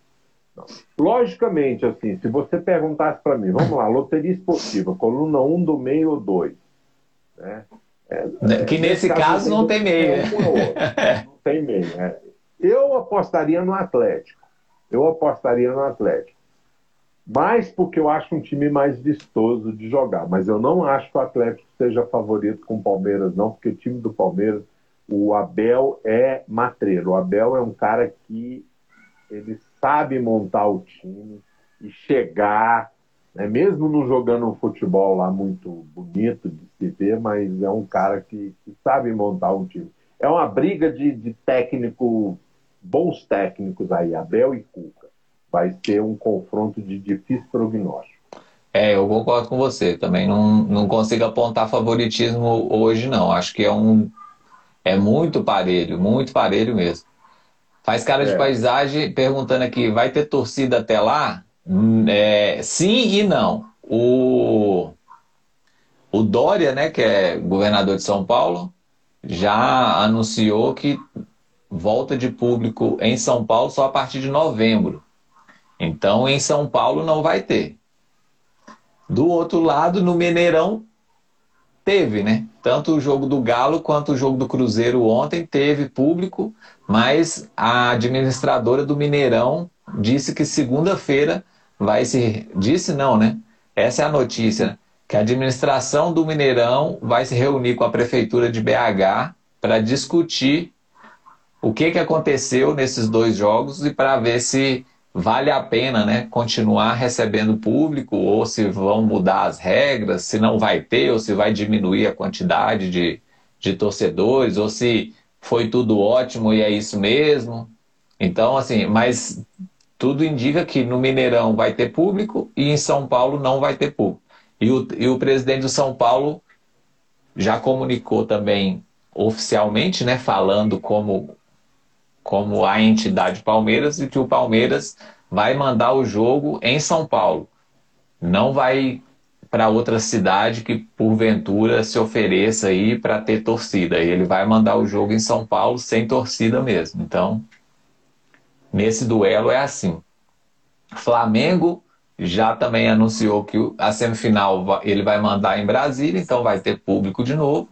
não. Logicamente, assim, se você perguntasse para mim, vamos lá, loteria esportiva, coluna 1 do meio ou 2. Né? É, que nesse, caso, caso não tem meio. Né? não tem meio. É. Eu apostaria no Atlético. Eu apostaria no Atlético mais porque eu acho um time mais vistoso de jogar. Mas eu não acho que o Atlético seja favorito com o Palmeiras, não, porque o time do Palmeiras, o Abel é matreiro. O Abel é um cara que ele sabe montar o time e chegar, né? mesmo não jogando um futebol lá muito bonito de se ver, mas é um cara que, que sabe montar um time. É uma briga de, de técnico, bons técnicos aí, Abel e Cuca vai ser um confronto de difícil prognóstico. É, eu concordo com você. Também não, não consigo apontar favoritismo hoje, não. Acho que é um. É muito parelho, muito parelho mesmo. Faz cara de é. paisagem perguntando aqui: vai ter torcida até lá? Hum, é, sim e não. O, o Dória, né, que é governador de São Paulo, já anunciou que volta de público em São Paulo só a partir de novembro. Então, em São Paulo não vai ter. Do outro lado, no Mineirão, teve, né? Tanto o jogo do Galo quanto o jogo do Cruzeiro ontem teve público, mas a administradora do Mineirão disse que segunda-feira vai se. Disse não, né? Essa é a notícia. Que a administração do Mineirão vai se reunir com a prefeitura de BH para discutir o que, que aconteceu nesses dois jogos e para ver se vale a pena né, continuar recebendo público, ou se vão mudar as regras, se não vai ter, ou se vai diminuir a quantidade de, de torcedores, ou se foi tudo ótimo e é isso mesmo. Então, assim, mas tudo indica que no Mineirão vai ter público e em São Paulo não vai ter público. E o, e o presidente do São Paulo já comunicou também oficialmente, né, falando como como a entidade Palmeiras e que o Palmeiras vai mandar o jogo em São Paulo. Não vai para outra cidade que porventura se ofereça aí para ter torcida. Ele vai mandar o jogo em São Paulo sem torcida mesmo. Então, nesse duelo é assim. Flamengo já também anunciou que a semifinal ele vai mandar em Brasília, então vai ter público de novo.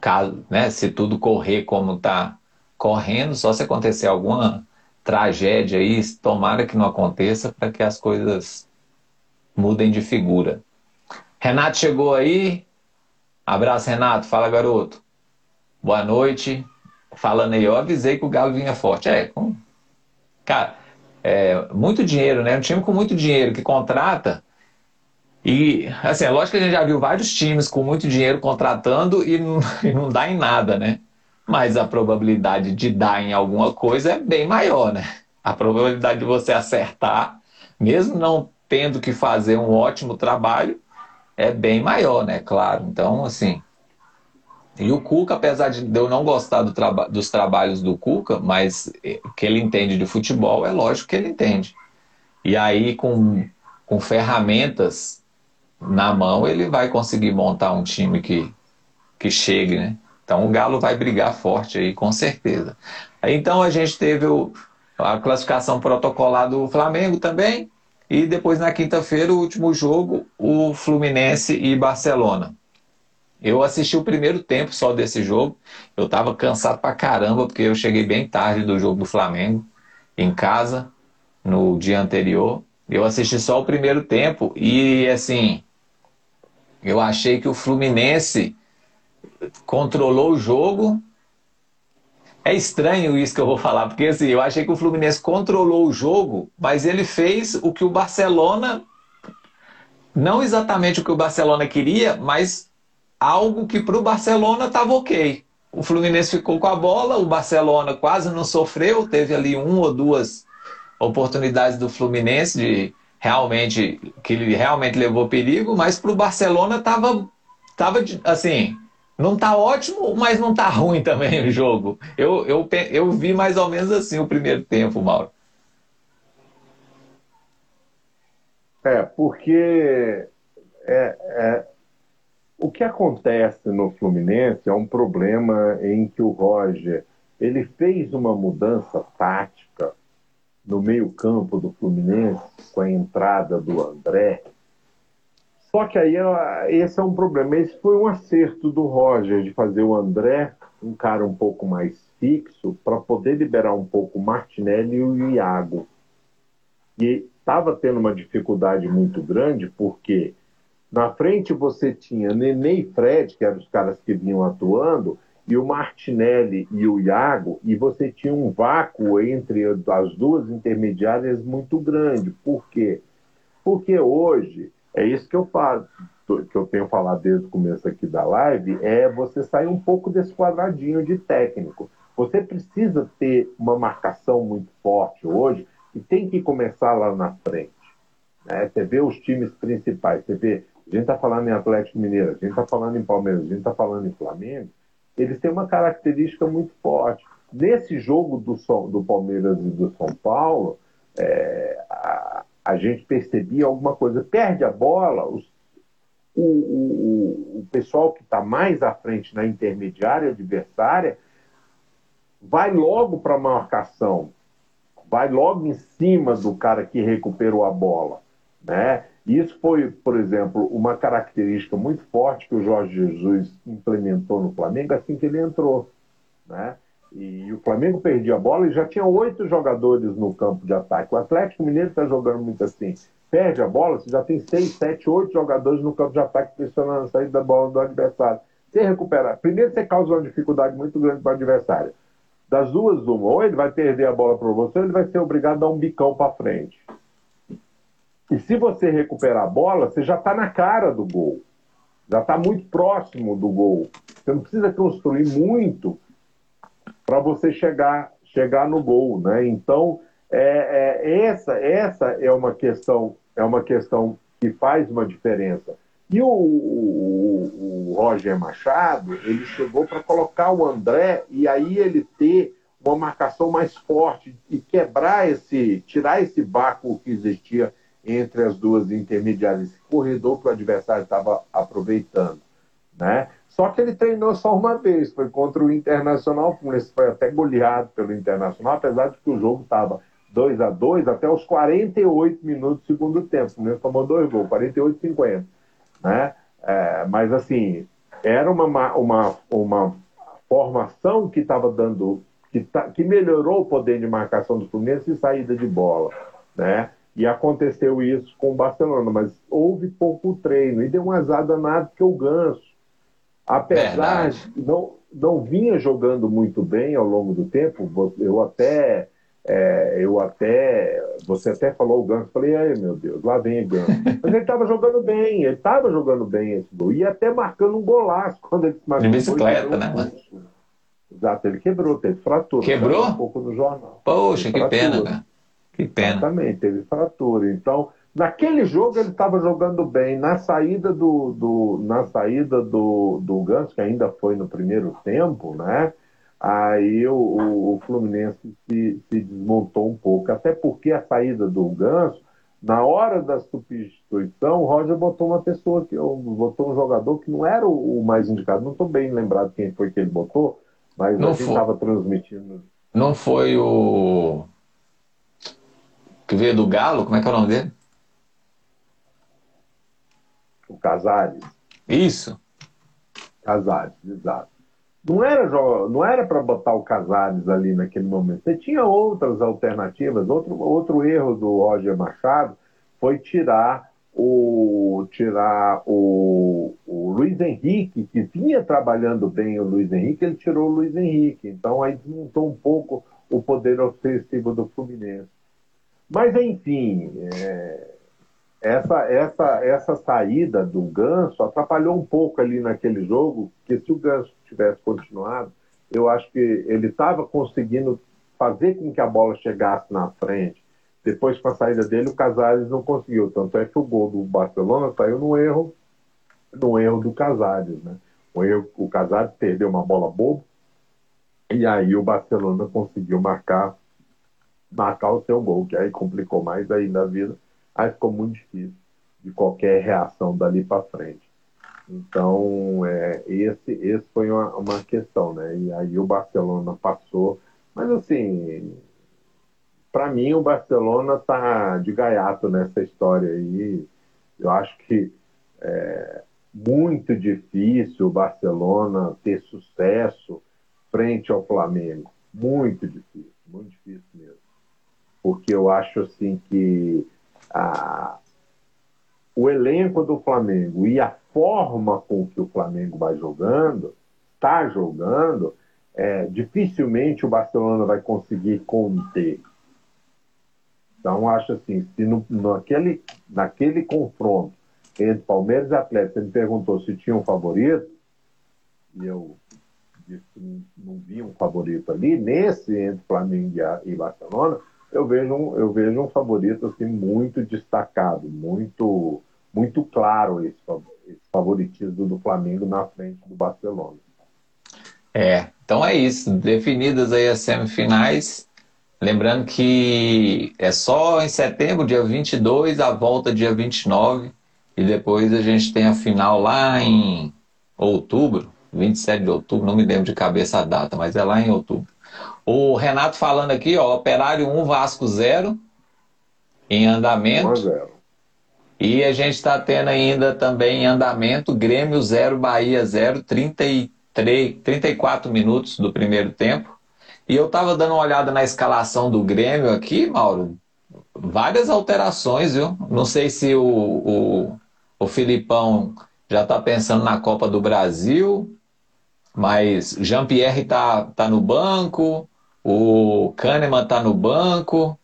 Caso, né, se tudo correr como está correndo, só se acontecer alguma tragédia aí, tomara que não aconteça, para que as coisas mudem de figura. Renato chegou aí. Abraço, Renato. Fala, garoto. Boa noite. falando aí, eu avisei que o Galo vinha forte. É, com... cara, é, muito dinheiro, né? Um time com muito dinheiro que contrata. E, assim, é lógico que a gente já viu vários times com muito dinheiro contratando e não, e não dá em nada, né? Mas a probabilidade de dar em alguma coisa é bem maior, né? A probabilidade de você acertar, mesmo não tendo que fazer um ótimo trabalho, é bem maior, né? Claro. Então, assim. E o Cuca, apesar de eu não gostar do traba dos trabalhos do Cuca, mas eh, que ele entende de futebol, é lógico que ele entende. E aí, com, com ferramentas na mão, ele vai conseguir montar um time que, que chegue, né? Então o Galo vai brigar forte aí, com certeza. Então a gente teve o, a classificação protocolar do Flamengo também. E depois na quinta-feira, o último jogo, o Fluminense e Barcelona. Eu assisti o primeiro tempo só desse jogo. Eu estava cansado pra caramba, porque eu cheguei bem tarde do jogo do Flamengo, em casa, no dia anterior. Eu assisti só o primeiro tempo e, assim, eu achei que o Fluminense controlou o jogo. É estranho isso que eu vou falar, porque assim, eu achei que o Fluminense controlou o jogo, mas ele fez o que o Barcelona. Não exatamente o que o Barcelona queria, mas algo que para o Barcelona estava ok. O Fluminense ficou com a bola, o Barcelona quase não sofreu, teve ali uma ou duas oportunidades do Fluminense de realmente que ele realmente levou perigo, mas para o Barcelona estava tava assim não tá ótimo, mas não tá ruim também o jogo. Eu, eu, eu vi mais ou menos assim o primeiro tempo, Mauro. É, porque é, é, o que acontece no Fluminense é um problema em que o Roger ele fez uma mudança tática no meio campo do Fluminense com a entrada do André só que aí esse é um problema. Esse foi um acerto do Roger de fazer o André um cara um pouco mais fixo para poder liberar um pouco o Martinelli e o Iago. E estava tendo uma dificuldade muito grande porque na frente você tinha Nenê e Fred, que eram os caras que vinham atuando, e o Martinelli e o Iago, e você tinha um vácuo entre as duas intermediárias muito grande. Por quê? Porque hoje é isso que eu faço, que eu tenho falado desde o começo aqui da live, é você sair um pouco desse quadradinho de técnico. Você precisa ter uma marcação muito forte hoje e tem que começar lá na frente. Né? Você vê os times principais, você vê, a gente está falando em Atlético Mineiro, a gente está falando em Palmeiras, a gente está falando em Flamengo, eles têm uma característica muito forte. Nesse jogo do, do Palmeiras e do São Paulo, é, a, a gente percebia alguma coisa. Perde a bola, os, o, o, o pessoal que está mais à frente na intermediária adversária vai logo para a marcação, vai logo em cima do cara que recuperou a bola. Né? Isso foi, por exemplo, uma característica muito forte que o Jorge Jesus implementou no Flamengo assim que ele entrou. Né? E o Flamengo perdia a bola e já tinha oito jogadores no campo de ataque. O Atlético Mineiro está jogando muito assim. Perde a bola, você já tem seis, sete, oito jogadores no campo de ataque pressionando a saída da bola do adversário. Você recuperar. Primeiro você causa uma dificuldade muito grande para o adversário. Das duas, uma, ou ele vai perder a bola para você, ou ele vai ser obrigado a dar um bicão para frente. E se você recuperar a bola, você já está na cara do gol. Já está muito próximo do gol. Você não precisa construir muito para você chegar, chegar no gol, né? Então, é, é, essa, essa é uma questão é uma questão que faz uma diferença. E o, o, o Roger Machado, ele chegou para colocar o André e aí ele ter uma marcação mais forte e quebrar esse, tirar esse vácuo que existia entre as duas intermediárias, esse corredor que o adversário estava aproveitando, né? Só que ele treinou só uma vez, foi contra o Internacional. Fluminense foi até goleado pelo Internacional, apesar de que o jogo estava 2 a 2 até os 48 minutos do segundo tempo. O Fluminense tomou dois gols, 48 e 50. Né? É, mas, assim, era uma, uma, uma formação que estava dando. Que, tá, que melhorou o poder de marcação do Fluminense e saída de bola. Né? E aconteceu isso com o Barcelona, mas houve pouco treino. E deu um azar danado que o Ganso Apesar de, não, não vinha jogando muito bem ao longo do tempo. Eu até, é, eu até, você até falou o Ganso, falei, ai meu Deus, lá vem o Ganso. Mas ele estava jogando bem, ele estava jogando bem esse gol e até marcando um golaço quando ele marcou. De bicicleta, né? Exato, ele quebrou, teve fratura. Quebrou? Um pouco no jornal. Poxa, que pena, cara. Que pena. Exatamente, teve fratura. Então, naquele jogo ele estava jogando bem. Na saída do, do, na saída do, do Ganso, que ainda foi no primeiro tempo, né? Aí o, o, o Fluminense se, se, desmontou um pouco. Até porque a saída do Ganso, na hora da substituição, o Roger botou uma pessoa que botou um jogador que não era o, mais indicado. Não estou bem lembrado quem foi que ele botou, mas não a gente estava transmitindo. Não foi o que veio do Galo, como é que é o nome dele? O Casares. Isso. Casares, exato. Não era não era para botar o Casares ali naquele momento. Você tinha outras alternativas. Outro, outro erro do Roger Machado foi tirar o tirar o, o Luiz Henrique, que vinha trabalhando bem o Luiz Henrique, ele tirou o Luiz Henrique. Então aí desmontou um pouco o poder ofensivo do Fluminense. Mas, enfim, é, essa, essa, essa saída do Ganso atrapalhou um pouco ali naquele jogo, que se o Ganso tivesse continuado, eu acho que ele estava conseguindo fazer com que a bola chegasse na frente. Depois, com a saída dele, o Casares não conseguiu. Tanto é que o gol do Barcelona saiu no erro, no erro do Casares. Né? O, o Casares perdeu uma bola boba, e aí o Barcelona conseguiu marcar marcar o seu gol, que aí complicou mais ainda a vida, aí ficou muito difícil de qualquer reação dali para frente. Então, é, esse, esse foi uma, uma questão, né? E aí o Barcelona passou, mas assim, para mim o Barcelona tá de gaiato nessa história aí. Eu acho que é muito difícil o Barcelona ter sucesso frente ao Flamengo. Muito difícil, muito difícil mesmo porque eu acho assim que a, o elenco do Flamengo e a forma com que o Flamengo vai jogando, está jogando, é, dificilmente o Barcelona vai conseguir conter. Então, acho assim, se no, naquele, naquele confronto entre Palmeiras e Atlético, você me perguntou se tinha um favorito, e eu disse que não, não vi um favorito ali, nesse entre Flamengo e Barcelona, eu vejo um, eu vejo um favorito assim, muito destacado, muito, muito claro esse, esse favoritismo do Flamengo na frente do Barcelona. É, então é isso. Definidas aí as semifinais. Lembrando que é só em setembro, dia 22, a volta dia 29. E depois a gente tem a final lá em outubro, 27 de outubro, não me lembro de cabeça a data, mas é lá em outubro. O Renato falando aqui, ó, Operário 1, Vasco 0 em andamento. 1 a 0. E a gente está tendo ainda também em andamento Grêmio 0, Bahia 0, 33, 34 minutos do primeiro tempo. E eu estava dando uma olhada na escalação do Grêmio aqui, Mauro. Várias alterações, viu? Não sei se o, o, o Filipão já está pensando na Copa do Brasil, mas Jean-Pierre está tá no banco, o Kahneman está no banco,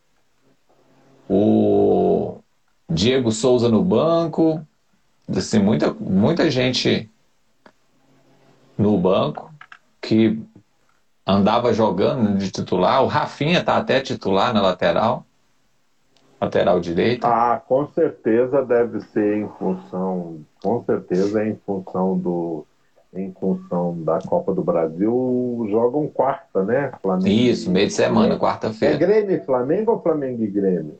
o Diego Souza no banco, assim, muita, muita gente no banco que andava jogando de titular. O Rafinha está até titular na lateral, lateral direita. Ah, com certeza deve ser em função, com certeza é em função do em função da Copa do Brasil, jogam quarta, né? Flamengo Isso, meio de semana, quarta-feira. É Grêmio e Flamengo ou Flamengo e Grêmio?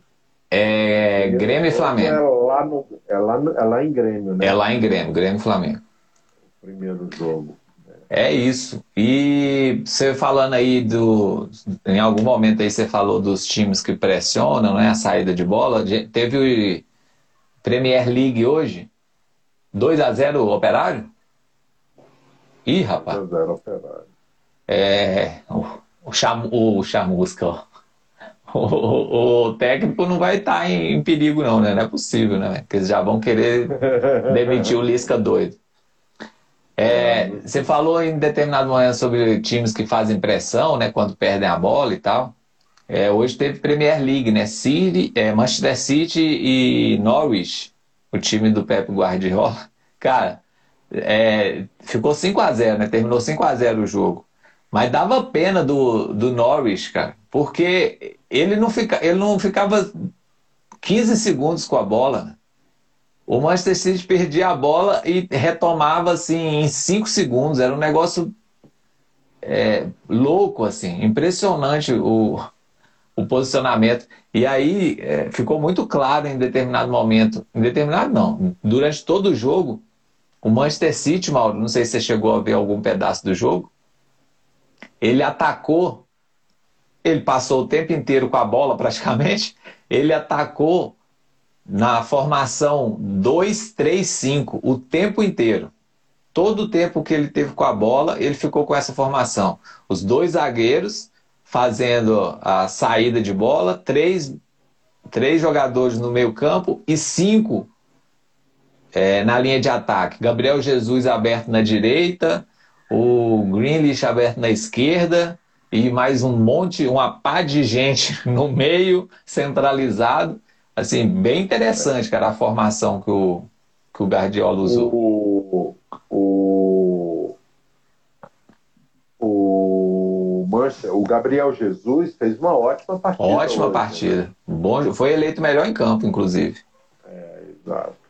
É Grêmio e Flamengo. É lá, no, é, lá, é lá em Grêmio, né? É lá em Grêmio, Grêmio e Flamengo. Primeiro jogo. É isso. E você falando aí do. Em algum momento aí você falou dos times que pressionam, né? A saída de bola. Teve o Premier League hoje. 2 a 0 Operário? Ih, rapaz. É, o, o, cham, o chamusca, ó. O, o, técnico não vai estar tá em, em, perigo, não, né? Não é possível, né? Porque eles já vão querer demitir o Lisca doido. É, É, você falou em determinado momento sobre times que fazem pressão, né? Quando perdem a bola e tal. É, hoje teve Premier League, né? City, é, Manchester City e Norwich, o time do Pep Guardiola. Cara, é, ficou 5 a 0 né? Terminou 5 a 0 o jogo. Mas dava pena do, do Norwich, cara, porque ele não, fica, ele não ficava 15 segundos com a bola. O Manchester City perdia a bola e retomava assim em 5 segundos. Era um negócio é, louco, assim, impressionante o, o posicionamento. E aí é, ficou muito claro em determinado momento, em determinado não, durante todo o jogo, o Manchester City, Mauro, não sei se você chegou a ver algum pedaço do jogo, ele atacou, ele passou o tempo inteiro com a bola praticamente, ele atacou na formação 2-3-5 o tempo inteiro. Todo o tempo que ele teve com a bola, ele ficou com essa formação. Os dois zagueiros fazendo a saída de bola, três, três jogadores no meio campo e cinco é, na linha de ataque. Gabriel Jesus aberto na direita, o Greenlich aberto na esquerda e mais um monte, uma pá de gente no meio, centralizado. Assim, bem interessante, cara, a formação que o, que o Guardiola usou. O, o, o, o Gabriel Jesus fez uma ótima partida. Ótima hoje, partida. Né? Bom, foi eleito melhor em campo, inclusive. É, exato.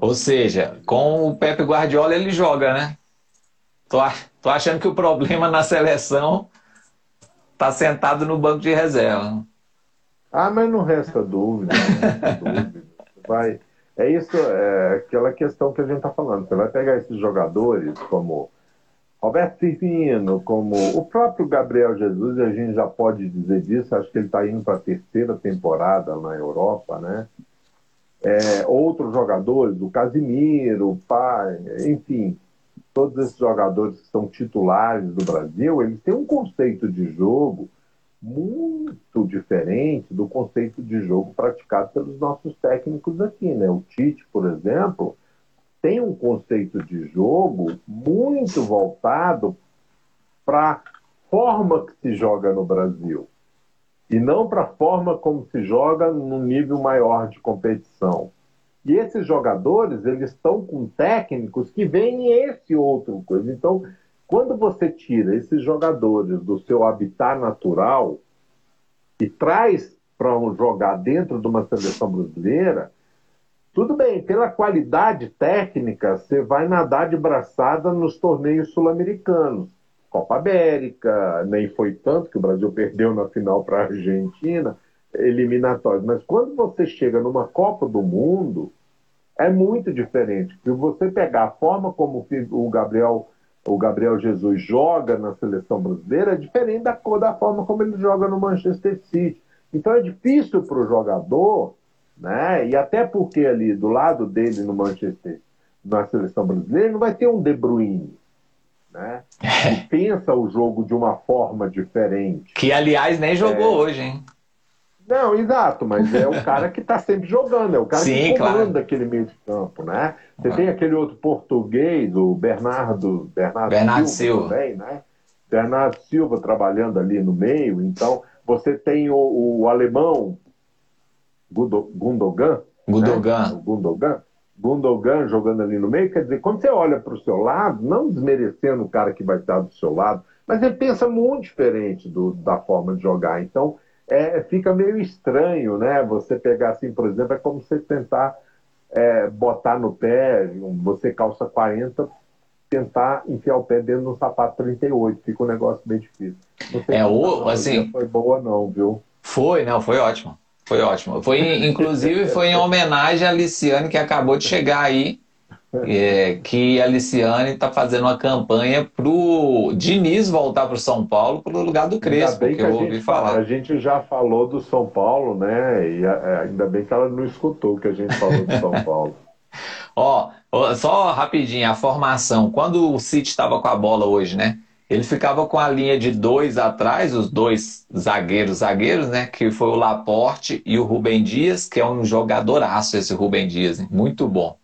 Ou seja, com o Pepe Guardiola ele joga, né? Tô, tô achando que o problema na seleção tá sentado no banco de reserva. Ah, mas não resta dúvida, não resta dúvida. Vai, é isso, é aquela questão que a gente está falando. Você vai pegar esses jogadores como Roberto Firmino, como o próprio Gabriel Jesus, e a gente já pode dizer disso, acho que ele está indo para a terceira temporada na Europa, né? É, outros jogadores, o Casimiro, enfim, todos esses jogadores que são titulares do Brasil, eles têm um conceito de jogo muito diferente do conceito de jogo praticado pelos nossos técnicos aqui, né? O Tite, por exemplo, tem um conceito de jogo muito voltado para a forma que se joga no Brasil e não para a forma como se joga no nível maior de competição. E esses jogadores, eles estão com técnicos que veem esse outro coisa. Então, quando você tira esses jogadores do seu habitat natural e traz para jogar dentro de uma seleção brasileira, tudo bem, pela qualidade técnica, você vai nadar de braçada nos torneios sul-americanos. Copa América, nem foi tanto que o Brasil perdeu na final para a Argentina, eliminatórios. Mas quando você chega numa Copa do Mundo, é muito diferente. Se você pegar a forma como o Gabriel o Gabriel Jesus joga na seleção brasileira é diferente da, da forma como ele joga no Manchester City. Então é difícil para o jogador, né? E até porque ali do lado dele no Manchester, na seleção brasileira, não vai ter um De Bruyne, né? Que pensa o jogo de uma forma diferente. Que aliás nem jogou é... hoje, hein? Não, exato, mas é o cara que está sempre jogando, é o cara Sim, que comanda claro. aquele meio de campo, né? Você tem aquele outro português, o Bernardo, Bernardo, Bernardo Silva, Silva. Também, né? Bernardo Silva trabalhando ali no meio, então você tem o, o alemão Gundogan, Gundogan. Né? Gundogan, Gundogan jogando ali no meio, quer dizer, quando você olha para o seu lado, não desmerecendo o cara que vai estar do seu lado, mas ele pensa muito diferente do, da forma de jogar, então é, fica meio estranho, né? Você pegar assim, por exemplo, é como você tentar é, botar no pé, você calça 40, tentar enfiar o pé dentro do sapato 38. Fica um negócio bem difícil. Não sei é, o, assim, foi boa não, viu? Foi, não, foi ótimo. Foi ótimo. Foi, inclusive, foi em homenagem a Liciane, que acabou de chegar aí é, que a Liciane está fazendo uma campanha para o Diniz voltar para o São Paulo para o lugar do Crespo, que, que eu ouvi falar. A gente já falou do São Paulo, né? E é, ainda bem que ela não escutou o que a gente falou do São Paulo. Ó, só rapidinho, a formação. Quando o City estava com a bola hoje, né? Ele ficava com a linha de dois atrás, os dois zagueiros, zagueiros, né? Que foi o Laporte e o Rubem Dias, que é um jogadoraço esse Rubem Dias, hein? muito bom.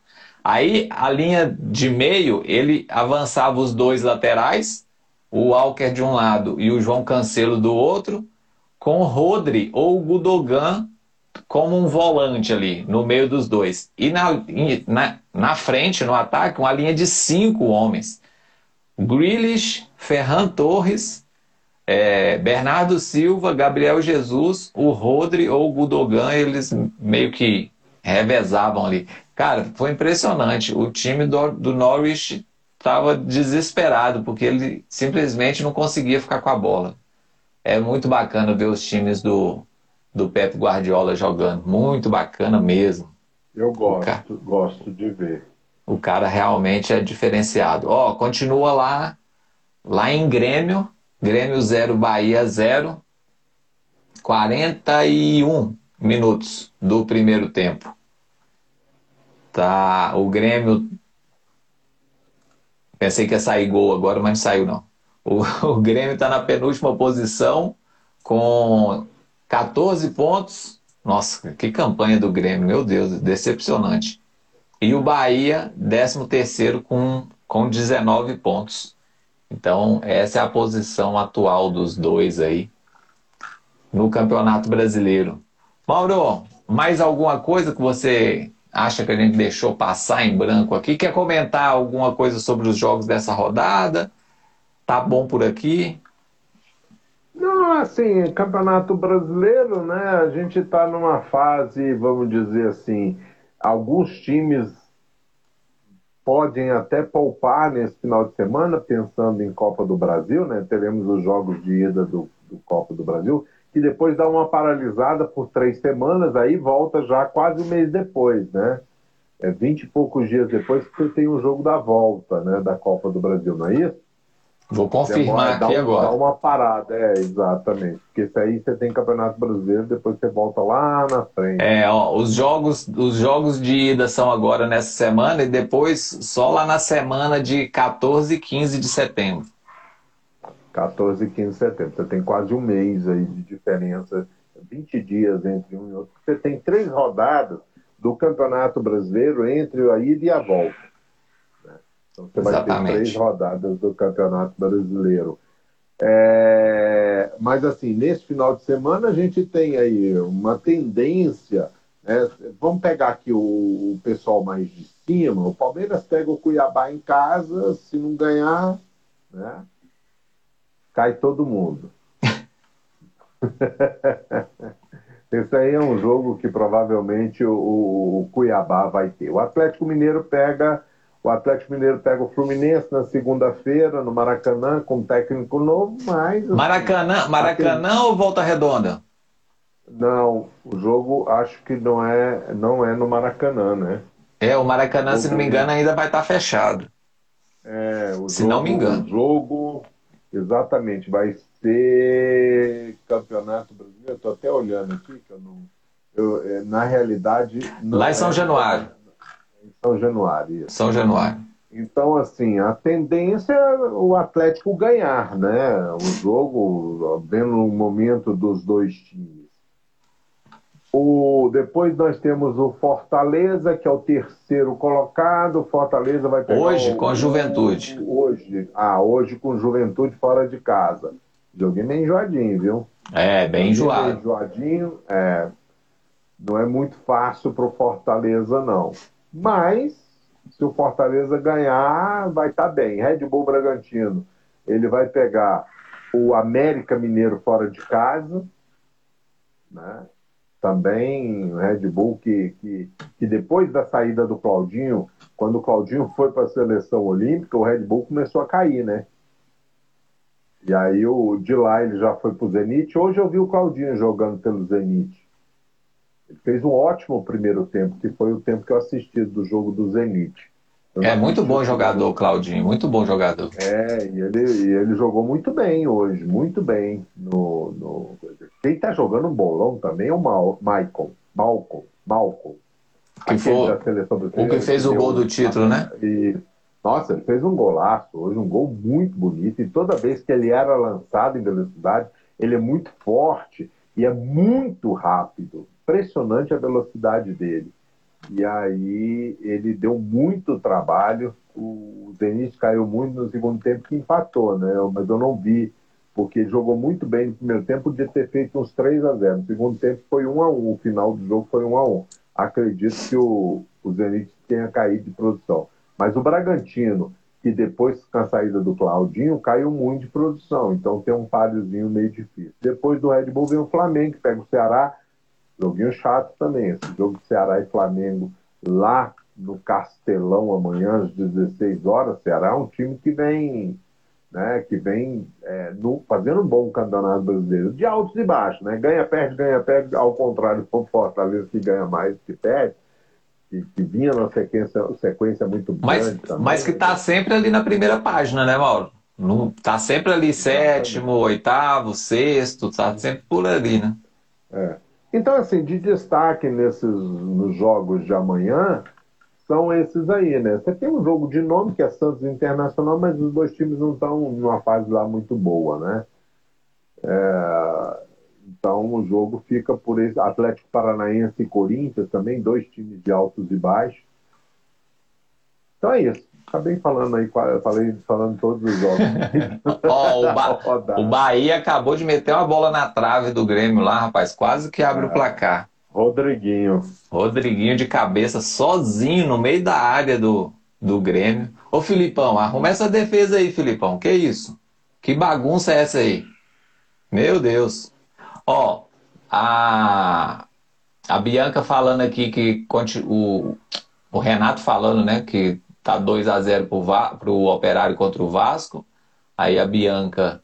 Aí a linha de meio, ele avançava os dois laterais, o Walker de um lado e o João Cancelo do outro, com o Rodri ou o Gudogan como um volante ali, no meio dos dois. E na, na, na frente, no ataque, uma linha de cinco homens. Grealish, Ferran Torres, é, Bernardo Silva, Gabriel Jesus, o Rodri ou o Gudogan, eles meio que revezavam ali. Cara, foi impressionante. O time do, do Norwich estava desesperado, porque ele simplesmente não conseguia ficar com a bola. É muito bacana ver os times do, do Pep Guardiola jogando. Muito bacana mesmo. Eu gosto, cara, gosto de ver. O cara realmente é diferenciado. Ó, continua lá, lá em Grêmio, Grêmio 0, Bahia 0, 41 minutos do primeiro tempo. Tá, o Grêmio pensei que ia sair gol agora, mas não saiu não. O, o Grêmio está na penúltima posição com 14 pontos. Nossa, que campanha do Grêmio, meu Deus, decepcionante. E o Bahia, 13 terceiro com, com 19 pontos. Então, essa é a posição atual dos dois aí no Campeonato Brasileiro. Mauro, mais alguma coisa que você acha que a gente deixou passar em branco aqui? Quer comentar alguma coisa sobre os jogos dessa rodada? Tá bom por aqui? Não, assim, Campeonato Brasileiro, né? A gente está numa fase, vamos dizer assim, alguns times podem até poupar nesse final de semana, pensando em Copa do Brasil, né? Teremos os jogos de ida do, do Copa do Brasil que depois dá uma paralisada por três semanas, aí volta já quase um mês depois, né? É 20 e poucos dias depois que você tem o jogo da volta, né, da Copa do Brasil, não é isso? Vou confirmar aqui um, agora. Dá uma parada, é, exatamente. Porque isso aí você tem Campeonato Brasileiro, depois você volta lá na frente. É, ó, os jogos, os jogos de ida são agora nessa semana e depois só lá na semana de 14 e 15 de setembro. 14 e 15 de setembro. Você tem quase um mês aí de diferença, 20 dias entre um e outro. Você tem três rodadas do Campeonato Brasileiro entre a ida e a volta. Então você Exatamente. vai ter três rodadas do Campeonato Brasileiro. É... Mas assim, nesse final de semana a gente tem aí uma tendência. Né? Vamos pegar aqui o, o pessoal mais de cima. O Palmeiras pega o Cuiabá em casa, se não ganhar, né? cai todo mundo. Esse aí é um jogo que provavelmente o, o, Cuiabá vai ter. O Atlético Mineiro pega o Atlético Mineiro pega o Fluminense na segunda-feira no Maracanã com um técnico novo, mas Maracanã, Maracanã ou Volta Redonda? Não, o jogo acho que não é não é no Maracanã, né? É, o Maracanã, o se não me engano, ainda vai estar fechado. É, se jogo, não me engano. O jogo Exatamente, vai ser campeonato brasileiro. Eu estou até olhando aqui, que eu não. Eu, é, na realidade. Lá em São é, Januário. São Januário. Isso. São Januário. Então, assim, a tendência é o Atlético ganhar, né? O jogo, vendo o momento dos dois times. O, depois nós temos o Fortaleza, que é o terceiro colocado. O Fortaleza vai pegar. Hoje o, com a Juventude. Hoje. Ah, hoje com Juventude fora de casa. Joguei meio enjoadinho, viu? É, bem enjoado. Bem enjoadinho. É, não é muito fácil para o Fortaleza, não. Mas, se o Fortaleza ganhar, vai estar tá bem. Red Bull Bragantino, ele vai pegar o América Mineiro fora de casa. Né? também o Red Bull que, que, que, depois da saída do Claudinho, quando o Claudinho foi para a seleção olímpica, o Red Bull começou a cair, né? E aí o, de lá ele já foi para o Zenit. Hoje eu vi o Claudinho jogando pelo Zenit. Ele fez um ótimo primeiro tempo, que foi o tempo que eu assisti do jogo do Zenit. É muito bom jogador, Claudinho, muito bom jogador. É, e ele, e ele jogou muito bem hoje, muito bem. No, no... Quem tá jogando um bolão também é o Mal, Michael, Malcolm, Malcolm. Que foi o que fez o gol do título, né? E, nossa, ele fez um golaço hoje, um gol muito bonito. E toda vez que ele era lançado em velocidade, ele é muito forte e é muito rápido. Impressionante a velocidade dele. E aí ele deu muito trabalho. O Zenit caiu muito no segundo tempo que empatou, né? Mas eu não vi, porque jogou muito bem no primeiro tempo, podia ter feito uns 3 a 0 No segundo tempo foi 1 a 1 O final do jogo foi 1 a 1 Acredito que o, o Zenit tenha caído de produção. Mas o Bragantino, que depois com a saída do Claudinho, caiu muito de produção. Então tem um páriozinho meio difícil. Depois do Red Bull vem o Flamengo, que pega o Ceará Joguinho chato também. Esse jogo de Ceará e Flamengo lá no Castelão amanhã às 16 horas. Ceará é um time que vem, né, que vem é, no, fazendo um bom campeonato brasileiro, de altos e baixos, né? Ganha, perde, ganha, perde, ao contrário do Fortaleza que ganha mais que perde. Que, que vinha numa sequência, sequência muito grande mas, Mas que está sempre ali na primeira página, né, Mauro? Não, tá sempre ali sétimo, oitavo, sexto, tá sempre por ali, né? É. Então, assim, de destaque nesses nos jogos de amanhã são esses aí, né? Você tem um jogo de nome que é Santos Internacional, mas os dois times não estão numa fase lá muito boa, né? É... Então o jogo fica por esse Atlético Paranaense e Corinthians também, dois times de altos e baixos. Então é isso. Acabei falando aí, falei falando todos os jogos. oh, o, ba o, Bahia acabou de meter uma bola na trave do Grêmio lá, rapaz. Quase que abre é. o placar. Rodriguinho. Rodriguinho de cabeça, sozinho, no meio da área do, do Grêmio. Ô Filipão, arruma essa defesa aí, Filipão. Que isso? Que bagunça é essa aí? Meu Deus. Ó, a, a Bianca falando aqui que o, o Renato falando, né, que tá 2 a 0 para o Operário contra o Vasco. Aí a Bianca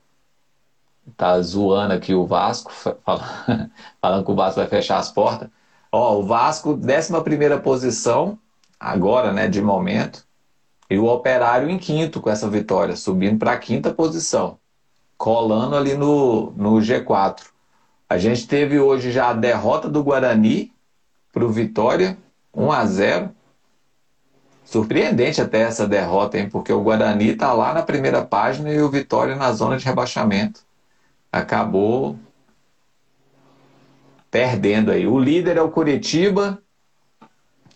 tá zoando aqui o Vasco, falando, falando que o Vasco vai fechar as portas. Ó, o Vasco, 11 posição, agora, né, de momento. E o Operário em quinto com essa vitória, subindo para a quinta posição, colando ali no, no G4. A gente teve hoje já a derrota do Guarani para o Vitória, 1 a 0 Surpreendente até essa derrota, hein? Porque o Guarani está lá na primeira página e o Vitória na zona de rebaixamento. Acabou perdendo aí. O líder é o Curitiba,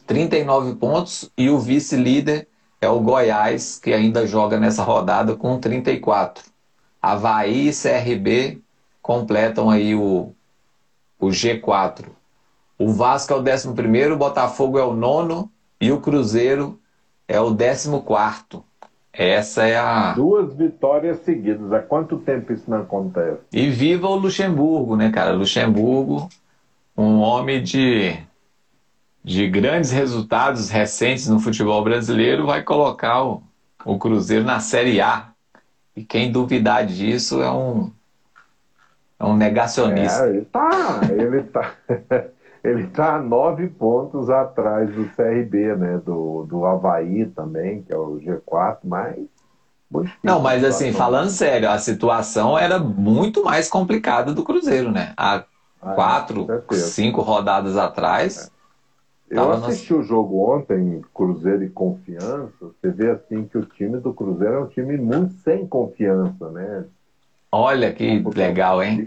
39 pontos, e o vice-líder é o Goiás, que ainda joga nessa rodada com 34. Havaí e CRB completam aí o, o G4. O Vasco é o 11, o Botafogo é o nono e o Cruzeiro é o 14. Essa é a. Duas vitórias seguidas. Há quanto tempo isso não acontece? E viva o Luxemburgo, né, cara? Luxemburgo, um homem de, de grandes resultados recentes no futebol brasileiro, vai colocar o, o Cruzeiro na Série A. E quem duvidar disso é um, é um negacionista. É, ele tá. Ele tá. ele está nove pontos atrás do CRB, né? Do, do Havaí também, que é o G4, mas. Não, mas assim, falando sério, a situação era muito mais complicada do Cruzeiro, né? Há ah, quatro, cinco rodadas atrás. É. Eu assisti o jogo ontem, Cruzeiro e Confiança. Você vê assim que o time do Cruzeiro é um time muito sem confiança, né? Olha que legal, hein?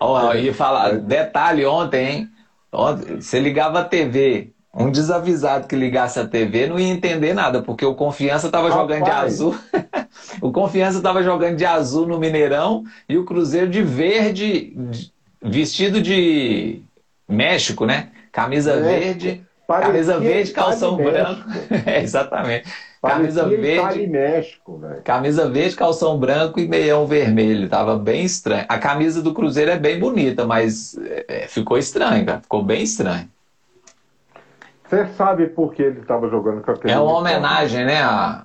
Olha, e falar, é. detalhe ontem, hein? Você ligava a TV, um desavisado que ligasse a TV não ia entender nada, porque o Confiança estava jogando de azul. o Confiança estava jogando de azul no Mineirão e o Cruzeiro de verde, vestido de México, né? Camisa verde, camisa verde, calção branco. é, exatamente. Camisa verde. México, camisa verde, calção branco e meião vermelho. Tava bem estranho. A camisa do Cruzeiro é bem bonita, mas é, ficou estranho, cara. Ficou bem estranho. Você sabe por que ele estava jogando com aquele. É uma homenagem, né, à,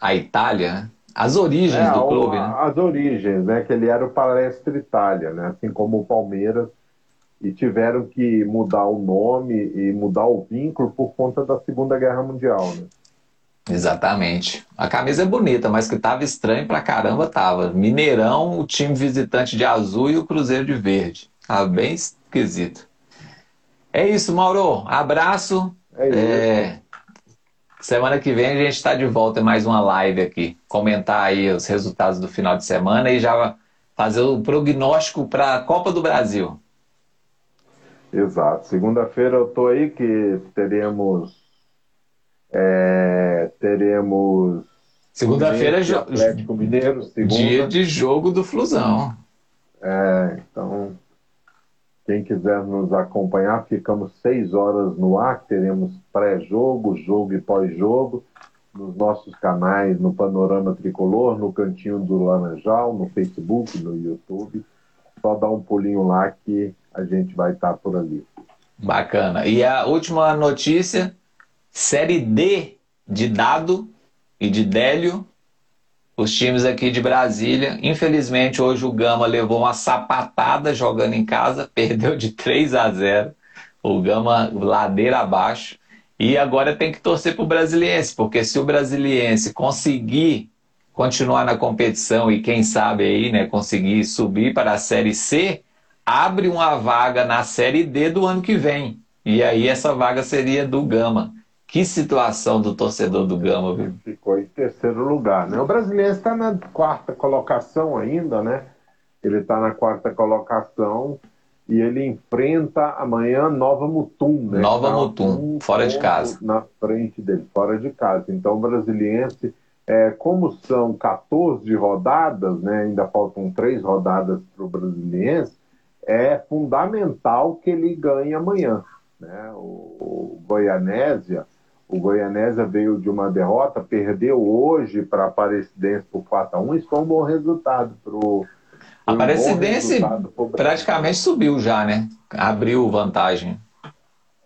à Itália, né? As origens é, do clube, uma, né? As origens, né? Que ele era o Palestra Itália, né? Assim como o Palmeiras. E tiveram que mudar o nome e mudar o vínculo por conta da Segunda Guerra Mundial, né? Exatamente. A camisa é bonita, mas que tava estranho pra caramba, tava. Mineirão, o time visitante de azul e o Cruzeiro de verde. Tava bem esquisito. É isso, Mauro. Abraço. É isso. É... Semana que vem a gente está de volta em mais uma live aqui. Comentar aí os resultados do final de semana e já fazer o prognóstico para a Copa do Brasil. Exato. Segunda-feira eu estou aí que teremos. É, teremos. Segunda-feira, Atlético Mineiro, segunda. dia de jogo do Flusão. É, então, quem quiser nos acompanhar, ficamos seis horas no ar, teremos pré-jogo, jogo e pós-jogo, nos nossos canais, no Panorama Tricolor, no Cantinho do Laranjal, no Facebook, no YouTube. Só dá um pulinho lá que a gente vai estar por ali. Bacana. E a última notícia: Série D de Dado e de Délio os times aqui de Brasília. Infelizmente, hoje o Gama levou uma sapatada jogando em casa, perdeu de 3 a 0. O Gama ladeira abaixo. E agora tem que torcer para o Brasiliense, porque se o Brasiliense conseguir continuar na competição e quem sabe aí, né, conseguir subir para a Série C, abre uma vaga na Série D do ano que vem. E aí essa vaga seria do Gama. Que situação do torcedor do Gama, viu? Ficou em terceiro lugar, né? O brasileiro está na quarta colocação ainda, né? Ele está na quarta colocação e ele enfrenta amanhã Nova Mutum, né? Nova tá Mutum, um fora de casa. Na frente dele, fora de casa. Então o brasiliense, é, como são 14 rodadas, né? Ainda faltam três rodadas para o brasiliense, é fundamental que ele ganhe amanhã. Né? O, o Goianésia o Goianésia veio de uma derrota, perdeu hoje para a Aparecidense por 4x1. Isso foi um bom resultado para o. A Aparecidense praticamente subiu já, né? Abriu vantagem.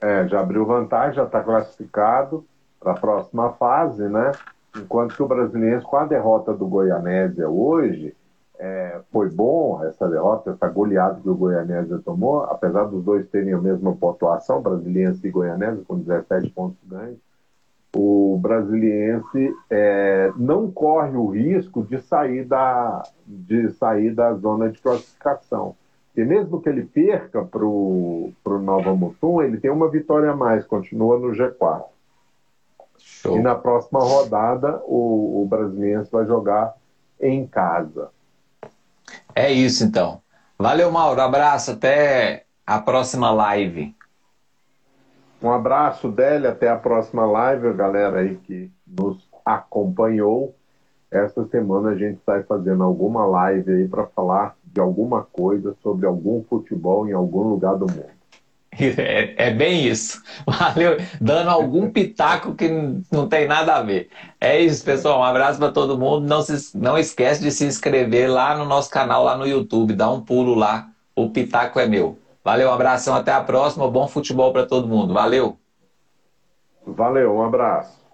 É, já abriu vantagem, já está classificado para a próxima fase, né? Enquanto que o brasileiro, com a derrota do Goianésia hoje, é, foi bom essa derrota, essa goleada que o Goianésia tomou, apesar dos dois terem a mesma pontuação, brasileiro e Goianésia, com 17 pontos ganhos o brasiliense é, não corre o risco de sair, da, de sair da zona de classificação. E mesmo que ele perca para o Nova Mutum, ele tem uma vitória a mais, continua no G4. Show. E na próxima rodada, o, o brasiliense vai jogar em casa. É isso então. Valeu, Mauro. Abraço. Até a próxima live. Um abraço, Délia. Até a próxima live, galera aí que nos acompanhou. Esta semana a gente está fazendo alguma live aí para falar de alguma coisa sobre algum futebol em algum lugar do mundo. É, é, bem isso. Valeu. Dando algum pitaco que não tem nada a ver. É isso, pessoal. Um abraço para todo mundo. Não, se, não esquece de se inscrever lá no nosso canal, lá no YouTube. Dá um pulo lá. O pitaco é meu. Valeu, um abração, até a próxima. Bom futebol para todo mundo. Valeu. Valeu, um abraço.